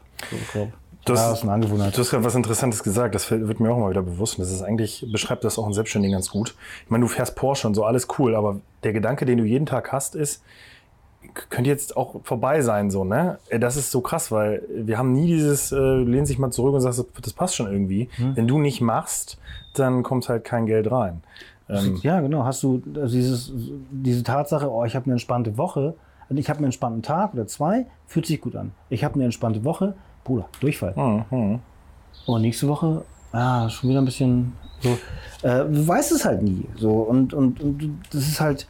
So, grob. Das- ja, ist eine Angewohnheit. Du hast gerade was Interessantes gesagt, das wird mir auch mal wieder bewusst. Das ist eigentlich, beschreibt das auch einen Selbstständigen ganz gut. Ich meine, du fährst Porsche und so, alles cool, aber der Gedanke, den du jeden Tag hast, ist, könnte jetzt auch vorbei sein, so, ne? Äh, Das ist so krass, weil wir haben nie dieses, äh, du lehnst dich mal zurück und sagst, das, passt schon irgendwie. Wenn du nicht machst, dann kommt halt kein Geld rein. Ähm, Ja, genau. Hast du also dieses, diese Tatsache, oh, ich habe eine entspannte Woche, und ich habe einen entspannten Tag oder zwei, fühlt sich gut an. Ich habe eine entspannte Woche, Bruder, Durchfall. hm, hm. Und nächste Woche, ah, schon wieder ein bisschen so. Äh, du weißt es halt nie. So, und, und, und das ist halt,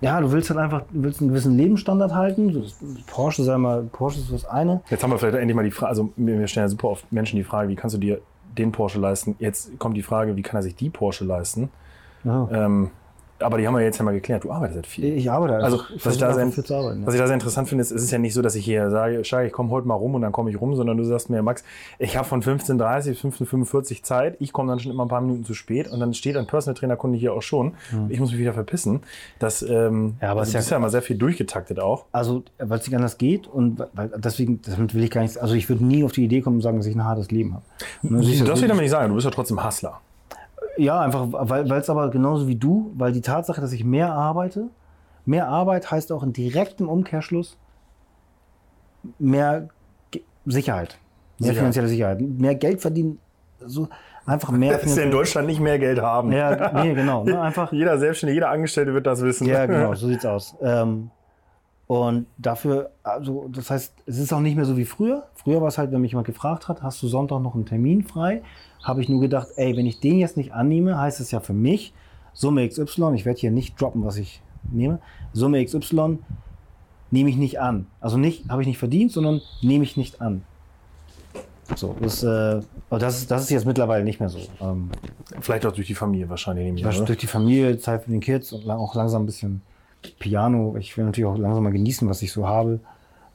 ja, du willst halt einfach, du willst einen gewissen Lebensstandard halten. So, das- Porsche, sei mal, Porsche ist das eine. Jetzt haben wir vielleicht endlich mal die Frage, also wir wir stellen ja super oft Menschen die Frage, wie kannst du dir den Porsche leisten? Jetzt kommt die Frage, wie kann er sich die Porsche leisten? Ja. Ähm, aber die haben wir jetzt ja mal geklärt. Du arbeitest halt viel. Ich arbeite Also, einfach. was ich, da sehr, viel zu arbeiten. was Ja. ich da sehr interessant finde, ist, es ist ja nicht so, dass ich hier sage, Schei, ich komme heute mal rum und dann komme ich rum, sondern du sagst mir, Max, ich habe von 15.30 bis 15.45 Zeit, ich komme dann schon immer ein paar Minuten zu spät und dann steht ein Personal Trainer Kunde hier auch schon. Ich muss mich wieder verpissen. Das, ähm, Ja, aber also ist du ja- ja immer sehr viel durchgetaktet auch. Also, weil es nicht anders geht und weil, deswegen, damit will ich gar nicht, also ich würde nie auf die Idee kommen und sagen, dass ich ein hartes Leben habe. Das ist Das will ich damit nicht sagen, du bist ja trotzdem Hustler. Ja, einfach, weil es aber genauso wie du, weil die Tatsache, dass ich mehr arbeite, mehr Arbeit heißt auch in direktem Umkehrschluss mehr Ge Sicherheit. Mehr Sicherheit. finanzielle Sicherheit. Mehr Geld verdienen, so einfach mehr Das ist ja in Deutschland nicht mehr Geld haben. Ja, nee, genau. Ne, einfach, Jeder Selbstständige, jeder Angestellte wird das wissen. ja, genau, so sieht's aus. Ähm, und dafür, also das heißt, es ist auch nicht mehr so wie früher. Früher war es halt, wenn mich jemand gefragt hat, hast du Sonntag noch einen Termin frei? Habe ich nur gedacht, ey, wenn ich den jetzt nicht annehme, heißt es ja für mich, Summe XY, ich werde hier nicht droppen, was ich nehme, Summe XY nehme ich nicht an. Also nicht, habe ich nicht verdient, sondern nehme ich nicht an. So, das, äh, das, ist- das ist jetzt mittlerweile nicht mehr so. Ähm, Vielleicht auch durch die Familie wahrscheinlich. nehme ich an, durch die Familie, Zeit für den Kids und lang- auch langsam ein bisschen Piano. Ich will natürlich auch langsam mal genießen, was ich so habe.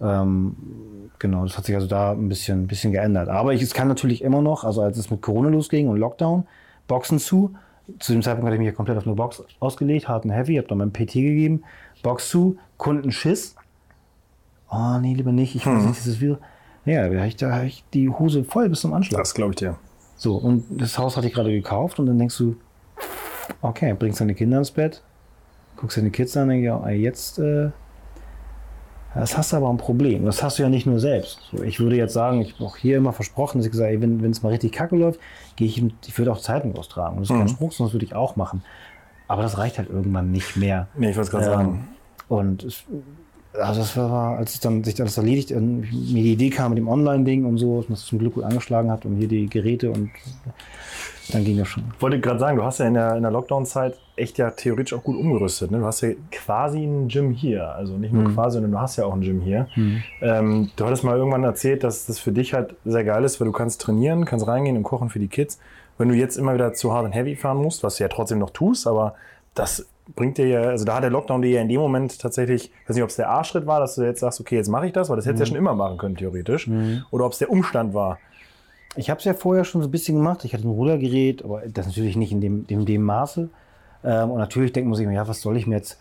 Ähm, genau, das hat sich also da ein bisschen, ein bisschen geändert. Aber ich, es kann natürlich immer noch, also als es mit Corona losging und Lockdown, Boxen zu. Zu dem Zeitpunkt hatte ich mich ja komplett auf eine Box ausgelegt, hart und heavy, habe dann meinem PT gegeben, Box zu, Kunden Schiss. Oh, nee, lieber nicht. Ich weiß nicht, dieses Video. Ja, da habe ich, hab ich die Hose voll bis zum Anschlag. Das glaube ich dir. So, und das Haus hatte ich gerade gekauft und dann denkst du, okay, bringst deine Kinder ins Bett, guckst deine Kids an und denkst, ja, jetzt, äh, das hast du aber ein Problem. Das hast du ja nicht nur selbst. So, ich würde jetzt sagen, ich habe auch hier immer versprochen, dass ich gesagt habe, wenn es mal richtig kacke läuft, gehe ich, ich würde auch Zeitung austragen. Und das ist kein Spruch, das würde ich auch machen. Aber das reicht halt irgendwann nicht mehr. Nee, ich wollte es gerade Ähm, sagen. Und es, also das war, als es dann sich alles erledigt, äh, mir die Idee kam mit dem Online-Ding und so, dass man es zum Glück gut angeschlagen hat und hier die Geräte und dann ging das schon. Ich wollte gerade sagen, du hast ja in der, in der Lockdown-Zeit echt ja theoretisch auch gut umgerüstet. Ne? Du hast ja quasi ein Gym hier. Also nicht nur quasi, sondern du hast ja auch ein Gym hier. Ähm, du hattest mal irgendwann erzählt, dass das für dich halt sehr geil ist, weil du kannst trainieren, kannst reingehen und kochen für die Kids. Wenn du jetzt immer wieder zu Hard and Heavy fahren musst, was du ja trotzdem noch tust, aber das bringt dir ja, also da hat der Lockdown dir ja in dem Moment tatsächlich, ich weiß nicht, ob es der A-Schritt war, dass du jetzt sagst, okay, jetzt mache ich das, weil das hättest du ja schon immer machen können, theoretisch. Oder ob es der Umstand war. Ich habe es ja vorher schon so ein bisschen gemacht. Ich hatte ein Rudergerät, aber das natürlich nicht in dem, dem, dem Maße. Ähm, und natürlich denkt man sich, ja, was soll ich mir jetzt,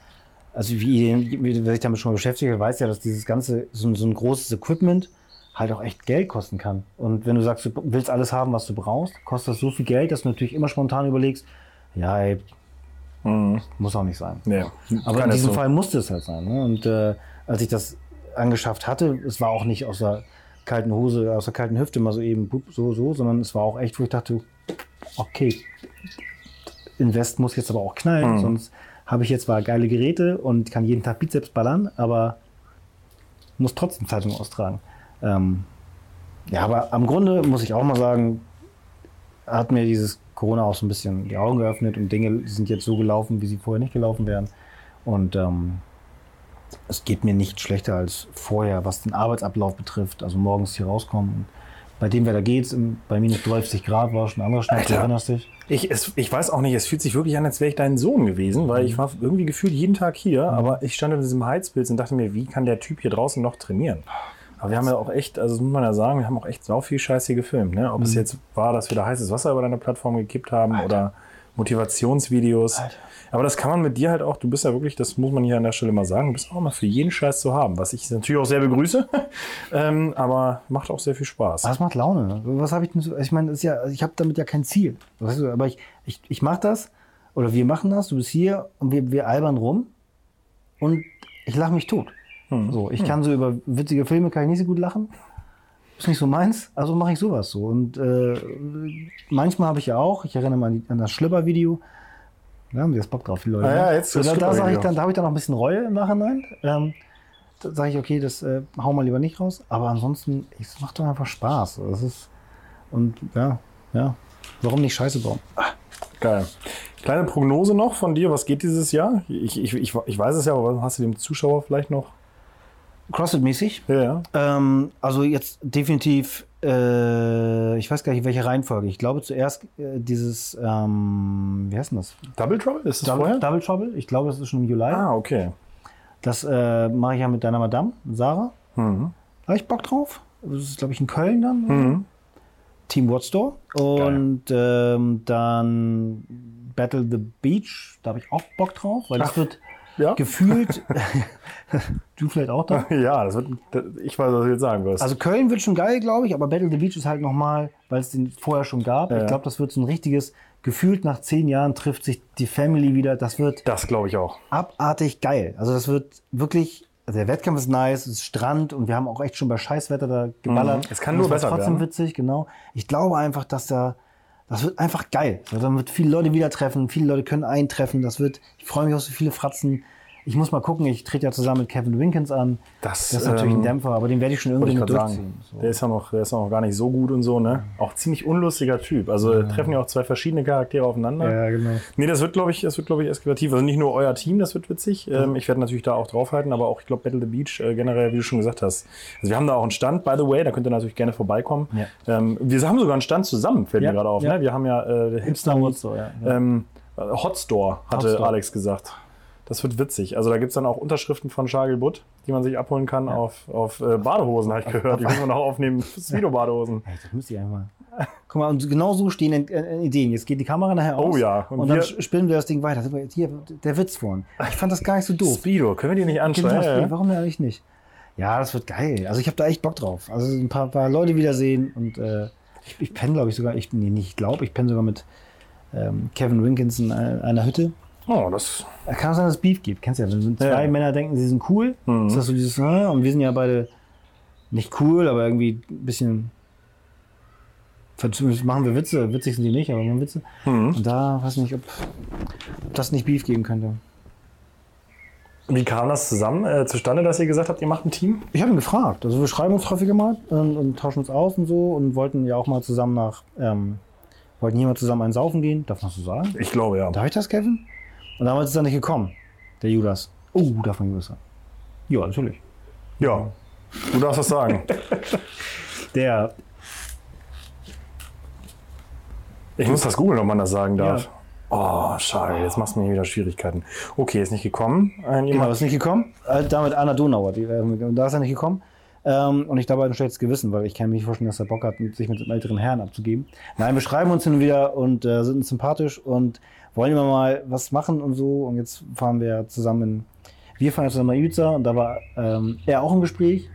also wie, wie wer sich damit schon mal beschäftigt weiß ja, dass dieses ganze, so, ein- so ein großes Equipment halt auch echt Geld kosten kann. Und wenn du sagst, du willst alles haben, was du brauchst, kostet das so viel Geld, dass du natürlich immer spontan überlegst, ja, ey, muss auch nicht sein. Nee, Aber in diesem so. Fall musste es halt sein. Ne? Und äh, als ich das angeschafft hatte, es war auch nicht aus der kalten Hose, aus der kalten Hüfte mal so eben so, so, sondern es war auch echt, wo ich dachte, okay, Invest muss jetzt aber auch knallen, sonst habe ich jetzt zwar geile Geräte und kann jeden Tag Bizeps ballern, aber muss trotzdem Zeitung austragen. Ähm, ja, aber am Grunde muss ich auch mal sagen, hat mir dieses Corona auch so ein bisschen die Augen geöffnet und Dinge sind jetzt so gelaufen, wie sie vorher nicht gelaufen wären. Und ähm, es geht mir nicht schlechter als vorher, was den Arbeitsablauf betrifft. Also morgens hier rauskommen. Bei dem Wetter geht's. Im- Bei minus 30 Grad war schon ein anderer du Alter. erinnerst dich. Ich, es, ich weiß auch nicht, es fühlt sich wirklich an, als wäre ich dein Sohn gewesen, weil ich war irgendwie gefühlt jeden Tag hier, aber ich stand in diesem Heizpilz und dachte mir, wie kann der Typ hier draußen noch trainieren? Aber wir haben ja auch echt, also das muss man ja sagen, wir haben auch echt sau viel Scheiß hier gefilmt. Ne? Ob es jetzt war, dass wir da heißes Wasser über deine Plattform gekippt haben oder Motivationsvideos. Aber das kann man mit dir halt auch, du bist ja wirklich, das muss man hier an der Stelle mal sagen, du bist auch immer für jeden Scheiß zu haben, was ich natürlich auch sehr begrüße, ähm, aber macht auch sehr viel Spaß. Das macht Laune. ne? Was habe ich denn so? Ich meine, ist ja, ich habe damit ja kein Ziel. Weißt du, aber ich, ich, ich mache das oder wir machen das. Du bist hier und wir, wir albern rum und ich lache mich tot. So, ich kann so über witzige Filme kann ich nicht so gut lachen. Ist nicht so meins, also mache ich sowas so. Und äh, manchmal habe ich ja auch, ich erinnere mal an das Schlipper-Video. Da haben die das Bock drauf, die Leute. Ah ja, jetzt da, da, ich dann, da habe ich dann noch ein bisschen Reue im Nachhinein. Ähm, da sage ich, okay, das äh, hau mal lieber nicht raus. Aber ansonsten, es macht doch einfach Spaß. Das ist, und ja, ja, warum nicht Scheiße bauen? Geil. Kleine Prognose noch von dir, was geht dieses Jahr? Ich, ich, ich, ich weiß es ja, aber hast du dem Zuschauer vielleicht noch? CrossFit-mäßig? Ja, ja. Ähm, also jetzt definitiv, äh, ich weiß gar nicht, welche Reihenfolge. Ich glaube zuerst äh, dieses, ähm, wie heißt denn das? Double Trouble? Ist das Double, vorher? Double Trouble. Ich glaube, das ist schon im Juli. Ah, okay. Das äh, mache ich ja mit deiner Madame, Sarah. Mhm. Habe ich Bock drauf. Das ist, glaube ich, in Köln dann. Team Watch Store. Und ähm, dann Battle the Beach. Da habe ich auch Bock drauf, weil das Ach, wird Ja? gefühlt. du vielleicht auch da? Ja, das wird, das, ich weiß, was du jetzt sagen wirst. Also Köln wird schon geil, glaube ich, aber Battle the Beach ist halt nochmal, weil es den vorher schon gab. Ja. Ich glaube, das wird so ein richtiges, gefühlt nach zehn Jahren trifft sich die Family wieder. Das wird das glaube ich auch. abartig geil. Also das wird wirklich, also der Wettkampf ist nice, es ist Strand und wir haben auch echt schon bei Scheißwetter da geballert. Mhm. Es kann nur besser trotzdem werden. witzig, genau. Ich glaube einfach, dass da, das wird einfach geil. Also dann wird viele Leute wieder treffen, viele Leute können eintreffen. Das wird, ich freue mich auf so viele Fratzen. Ich muss mal gucken, ich trete ja zusammen mit Kevin Winkens an. Das, Das ist natürlich ein ähm, Dämpfer, aber den werde ich schon irgendwie mit durchziehen. sagen. So. Der ist ja noch, der ist ja noch gar nicht so gut und so, ne? Auch ziemlich unlustiger Typ. Also treffen ja auch zwei verschiedene Charaktere aufeinander. Ja, genau. Nee, das wird, glaube ich, das wird, glaube ich, eskalativ. Also nicht nur euer Team, das wird witzig. Ähm, ich werde natürlich da auch draufhalten, aber auch, ich glaube, Battle the Beach äh, generell, wie du schon gesagt hast. Also wir haben da auch einen Stand, by the way, da könnt ihr natürlich gerne vorbeikommen. Ja. Ähm, wir haben sogar einen Stand zusammen, fällt Ja, mir gerade auf. ja. Ne? Wir haben ja äh, Hipster so, ja. ja. ähm, Hot Store, hatte Hot. Alex gesagt. Das wird witzig. Also da gibt es dann auch Unterschriften von Charles Butt, die man sich abholen kann auf, auf äh, Badehosen, halt gehört. Die müssen wir noch aufnehmen. Speedo-Badehosen. Das müsste ich einfach mal. Guck mal, und genau so stehen Ideen. Jetzt geht die Kamera nachher aus. Oh ja, Und, und dann spinnen wir das Ding weiter. Hier, der Witz vorhin. Ich fand das gar nicht so doof. Speedo, können wir die nicht Genau? Ja, ja. Warum eigentlich nicht? Ja, das wird geil. Also ich habe da echt Bock drauf. Also ein paar, paar Leute wiedersehen und äh, ich, ich penne, glaube ich, sogar, ich nee, nicht glaube, ich penne sogar mit ähm, Kevin Winkins in einer, einer Hütte. Oh, das. Da kann es sein, dass es Beef gibt. Kennst du ja, wenn zwei Ja. Mhm. Männer denken, sie sind cool, ist das so dieses, äh, und wir sind ja beide nicht cool, aber irgendwie ein bisschen. Machen wir Witze, witzig sind die nicht, aber wir machen Witze. Mhm. Und da weiß ich nicht, ob, ob das nicht Beef geben könnte. Wie kam das zusammen, äh, zustande, dass ihr gesagt habt, ihr macht ein Team? Ich habe ihn gefragt. Also wir schreiben uns häufiger mal und, und tauschen uns aus und so und wollten ja auch mal zusammen nach, ähm, wollten hier mal zusammen einen saufen gehen. Darf man das so sagen? Ich glaube, ja. Darf ich das, Kevin? Und damals ist er nicht gekommen, der Judas. Oh, darf man Judas sagen? Ja, natürlich. Ja. Du darfst das sagen. Der, Ich muss das googeln, ob man das sagen darf. Oh, schade, jetzt machst du mir wieder Schwierigkeiten. Okay, ist nicht gekommen. Ein, Genau, ist nicht gekommen. Äh, damit Anna Donauer, die, äh, da ist er nicht gekommen. Ähm, und ich dabei ein schlechtes Gewissen, weil ich kann mir nicht vorstellen, dass er Bock hat, sich mit einem älteren Herrn abzugeben. Nein, wir schreiben uns hin und wieder und äh, sind uns sympathisch und wollen immer mal was machen und so. Und jetzt fahren wir zusammen wir fahren jetzt zusammen nach Ibiza und da war ähm, er auch im Gespräch.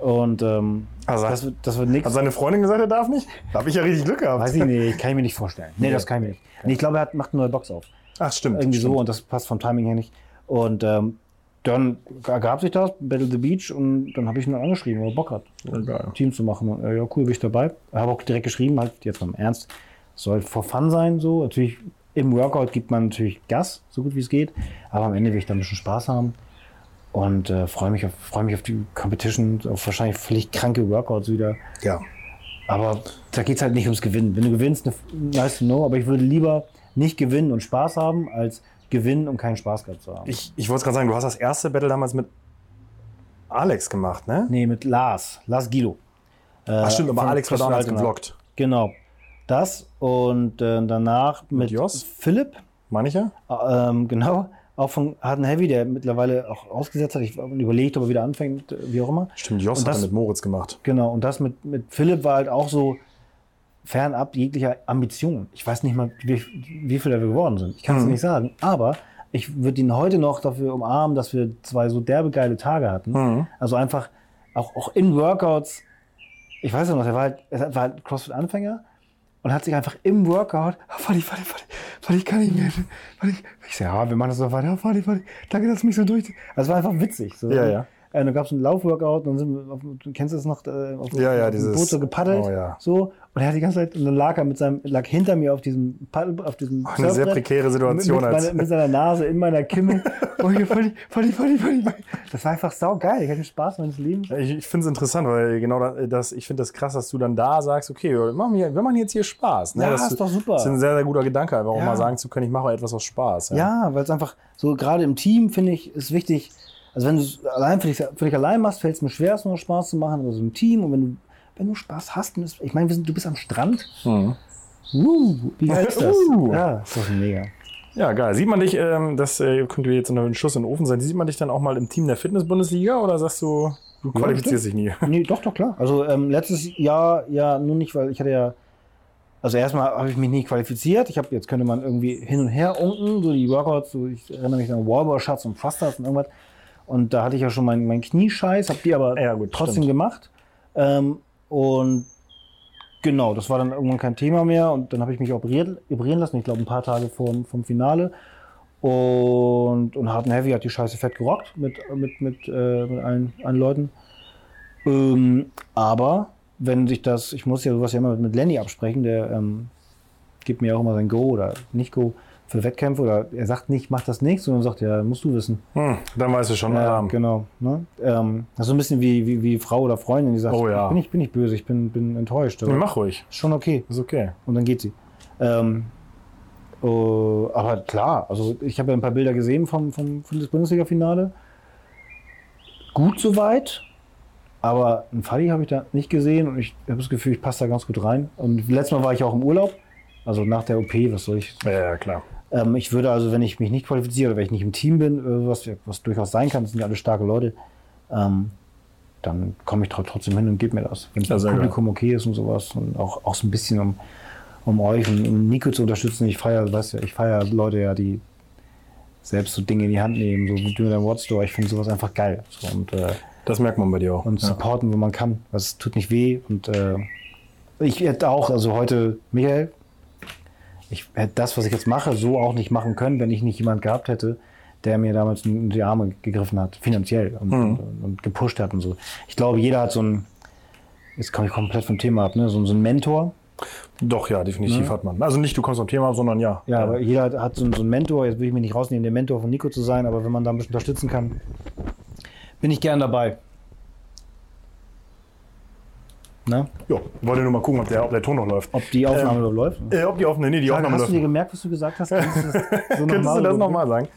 Und ähm, Also- das, wird, das wird nichts. hat seine Freundin gesagt, er darf nicht? Da habe ich ja richtig Glück gehabt. Weiß ich nicht, kann ich mir nicht vorstellen. Nee, das kann ich mir nicht. Nee, ich glaube, er hat, macht eine neue Box auf. Ach, stimmt. Irgendwie stimmt. so und das passt vom Timing her nicht. Und ähm, dann ergab sich das, Battle the Beach und dann habe ich ihn angeschrieben, ob er Bock hat, Ja, ein Team zu machen. Und, äh, ja, cool, bin ich dabei. Habe auch direkt geschrieben, halt jetzt mal im Ernst, soll for fun sein, so. Natürlich im Workout gibt man natürlich Gas, so gut wie es geht, aber am Ende will ich da ein bisschen Spaß haben und äh, freue mich, auf- freue mich auf die Competition, auf wahrscheinlich völlig kranke Workouts wieder. Ja. Aber da geht es halt nicht ums Gewinnen. Wenn du gewinnst, nice to know, aber ich würde lieber nicht gewinnen und Spaß haben, als gewinnen und keinen Spaß gehabt zu haben. Ich, ich wollte gerade sagen, du hast das erste Battle damals mit Alex gemacht, ne? nee, mit Lars, Lars Guido. Äh, Ach stimmt, aber von Alex war damals gevloggt. Genau. Das und äh, danach mit, Jos? Philipp, Meine ich ja? äh, ähm, genau, auch von Hard and Heavy, der mittlerweile auch ausgesetzt hat. Ich habe überlegt, ob er wieder anfängt, äh, wie auch immer. Stimmt, Jos Und hat er das- mit Moritz gemacht. Genau, und das mit, mit Philipp war halt auch so fernab jeglicher Ambition. Ich weiß nicht mal, wie, wie viel wir geworden sind. Ich kann es Mhm. nicht sagen. Aber ich würde ihn heute noch dafür umarmen, dass wir zwei so derbe geile Tage hatten. Mhm. Also einfach auch, auch in Workouts. Ich weiß noch, er war halt, er war halt CrossFit-Anfänger und hat sich einfach im Workout, ah, Fadi, Fadi, Fadi, Fadi, ich kann nicht mehr. Fadi. Ich sag, ja, wir machen das so weiter. Fadi, Fadi, danke, dass du mich so durch. Also es war einfach witzig. So. Ja, ja. Äh, dann gab es einen Laufworkout, dann sind wir, auf, du kennst du das noch, äh, auf, Ja, ja, auf dem dieses- Boot so gepaddelt. oh, ja. So. Und er hat die ganze Zeit, und dann lag er mit seinem, lag hinter mir auf diesem Paddel, auf diesem Eine sehr prekäre Situation. Mit, mit, als meiner, mit seiner Nase in meiner Kimme. und ich, Fadi, Fadi, Fadi, Fadi. Das war einfach saugeil. Ich hatte Spaß meines Lebens. Ich, ich finde es interessant, weil genau da- das, ich finde das krass, dass du dann da sagst, okay, wir machen, hier, wir machen jetzt hier Spaß. Ne? Ja, das ist doch super. Das ist ein sehr, sehr guter Gedanke, einfach auch Ja. mal sagen zu können, ich mache etwas aus Spaß. Ja, weil es einfach so, gerade im Team, finde ich, ist wichtig. Also, wenn du es allein für dich, für dich allein machst, fällt es mir schwer, es nur Spaß zu machen, aber so im Team und wenn du, wenn du Spaß hast, ich meine, du bist am Strand. Mhm. Uh, wie geil ist das? Uh. Ja, ist doch mega. Ja, geil. Sieht man dich, ähm, das äh, könnte jetzt ein Schuss in den Ofen sein, sieht man dich dann auch mal im Team der Fitness-Bundesliga oder sagst du, du qualifizierst dich nie? Nee, doch, doch, klar. Also ähm, letztes Jahr ja nur nicht, weil ich hatte ja, also erstmal habe ich mich nicht qualifiziert. Ich habe, jetzt könnte man irgendwie hin und her unken, so die Workouts, so ich erinnere mich an Wallball Shots und Thrusters und irgendwas. Und da hatte ich ja schon meinen mein Kniescheiß, habe die aber Ja, gut, trotzdem stimmt. gemacht. Ähm, und genau, das war dann irgendwann kein Thema mehr. Und dann habe ich mich operiert, operieren lassen, ich glaube ein paar Tage vom, vom Finale. Und, und Hard Heavy hat die Scheiße fett gerockt mit, mit, mit, äh, mit allen, allen Leuten. Ähm, aber wenn sich das, ich muss ja sowas ja immer mit Lenny absprechen, der ähm, gibt mir auch immer sein Go oder nicht Go für Wettkämpfe oder er sagt nicht, mach das nicht, sondern sagt, ja, musst du wissen. Hm, dann weißt du schon, Alarm. genau. Ne? Ähm, das ist so ein bisschen wie, wie, wie Frau oder Freundin, die sagt, Oh ja. bin, ich, bin ich böse, ich bin, bin enttäuscht. Nee, Mach ruhig. ist schon okay. Ist okay. Und dann geht sie. Ähm, oh, aber klar, also ich habe ja ein paar Bilder gesehen vom, vom, vom Bundesliga-Finale. Gut soweit, aber einen Fadi habe ich da nicht gesehen und ich habe das Gefühl, ich passe da ganz gut rein. Und letztes Mal war ich auch im Urlaub, also nach der OP, was soll ich. Ja, ja, klar. Ähm, ich würde also, wenn ich mich nicht qualifiziere oder wenn ich nicht im Team bin, äh, was, was durchaus sein kann, das sind ja alle starke Leute, ähm, dann komme ich tro- trotzdem hin und gebe mir das. Wenn Ja, das Publikum okay ist und sowas und auch, auch so ein bisschen um, um euch und um Nico zu unterstützen. Ich feiere, weißt du, ich feiere Leute ja, die selbst so Dinge in die Hand nehmen, so wie du in deinem Watchstore. Ich finde sowas einfach geil. So, und, äh, Das merkt man bei dir auch. und ja. supporten, wo man kann. Das tut nicht weh. Und äh, ich hätte auch, also heute, Michael, ich hätte das, was ich jetzt mache, so auch nicht machen können, wenn ich nicht jemand gehabt hätte, der mir damals in die Arme gegriffen hat, finanziell und, und, und gepusht hat und so. Ich glaube, jeder hat so ein, jetzt komme ich komplett vom Thema ab, ne? so, so ein Mentor. Doch, ja, definitiv hat man. Also nicht du kommst vom Thema sondern ja. Ja, aber jeder hat- hat so, so einen Mentor. Jetzt will ich mich nicht rausnehmen, der Mentor von Nico zu sein, aber wenn man da ein bisschen unterstützen kann, bin ich gern dabei. Ne? Ja, wollte nur mal gucken, ob der, ob der Ton noch läuft. Ob die Aufnahme noch läuft? Äh, ob die Aufnahme, nee, die Sag, Aufnahme hast läuft. du dir gemerkt, was du gesagt hast? Kannst du das so Könntest du das nochmal sagen?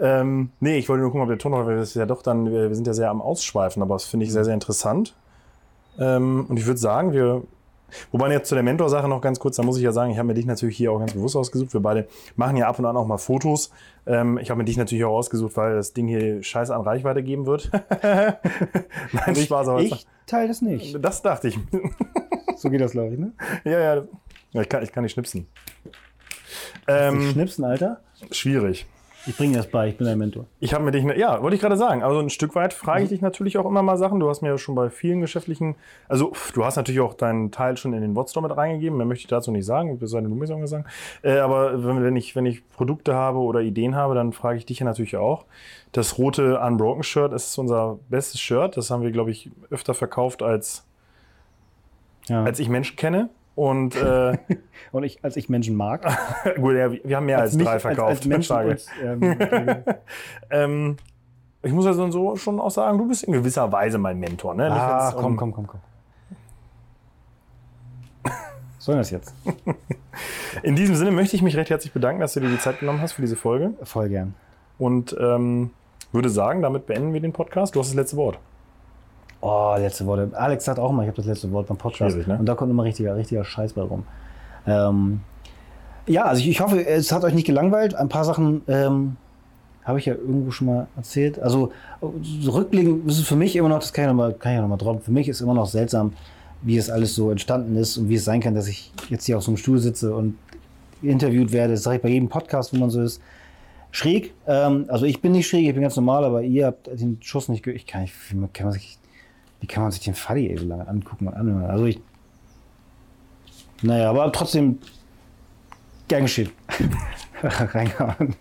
Ähm, nee, ich wollte nur gucken, ob der Ton noch läuft. Das ist ja doch dann, wir, sind ja sehr am Ausschweifen, aber das finde ich sehr, sehr interessant. Ähm, und ich würde sagen, wir Wobei jetzt zu der Mentor-Sache noch ganz kurz, da muss ich ja sagen, ich habe mir dich natürlich hier auch ganz bewusst ausgesucht. Wir beide machen ja ab und an auch mal Fotos. Ähm, ich habe mir dich natürlich auch ausgesucht, weil das Ding hier scheiße an Reichweite geben wird. Nein, Spaß, aber Ich teile das nicht. das dachte ich. So geht das, glaube ich, ne? ja, ja. ja ich, kann, ich kann nicht schnipsen. Ähm, Schnipsen, Alter. schwierig. Ich bringe dir das bei, ich bin dein Mentor. Ich habe mir dich, ne- ja, wollte ich gerade sagen. Also ein Stück weit frage ich dich natürlich auch immer mal Sachen. Du hast mir ja schon bei vielen geschäftlichen, also du hast natürlich auch deinen Teil schon in den Wotstore mit reingegeben. Mehr möchte ich dazu nicht sagen, bis du mir sagen. Äh, aber wenn, wenn, ich, wenn ich Produkte habe oder Ideen habe, dann frage ich dich ja natürlich auch. Das rote Unbroken Shirt ist unser bestes Shirt. Das haben wir, glaube ich, öfter verkauft, als, Ja. als ich Menschen kenne. Und äh, Und ich, als ich Menschen mag. gut, ja, wir haben mehr als, mich- drei verkauft. Als, als Menschen uns, ähm, Ähm, ich muss also so schon auch sagen, du bist in gewisser Weise mein Mentor. Ne? Ah, wenn's um- komm, komm, komm, komm. Was soll das jetzt? In diesem Sinne möchte ich mich recht herzlich bedanken, dass du dir die Zeit genommen hast für diese Folge. Voll gern. Und ähm, würde sagen, damit beenden wir den Podcast. Du hast das letzte Wort. Oh, letzte Worte. Alex sagt auch immer, ich habe das letzte Wort beim Podcast. Schwierig, ne? Und da kommt immer richtiger, richtiger Scheiß bei rum. Ähm, ja, also ich, ich hoffe, es hat euch nicht gelangweilt. Ein paar Sachen ähm, habe ich ja irgendwo schon mal erzählt. Also so rückblickend ist es für mich immer noch, das kann ich, noch mal, kann ich noch mal droppen, für mich ist immer noch seltsam, wie es alles so entstanden ist und wie es sein kann, dass ich jetzt hier auf so einem Stuhl sitze und interviewt werde. Das sage ich bei jedem Podcast, wo man so ist. Schräg, ähm, also ich bin nicht schräg, ich bin ganz normal, aber ihr habt den Schuss nicht gehört. Ich kann nicht, wie kann man sich, wie kann man sich den lange angucken und anhören? Also ich, naja, aber trotzdem, gern geschehen. Reingehauen.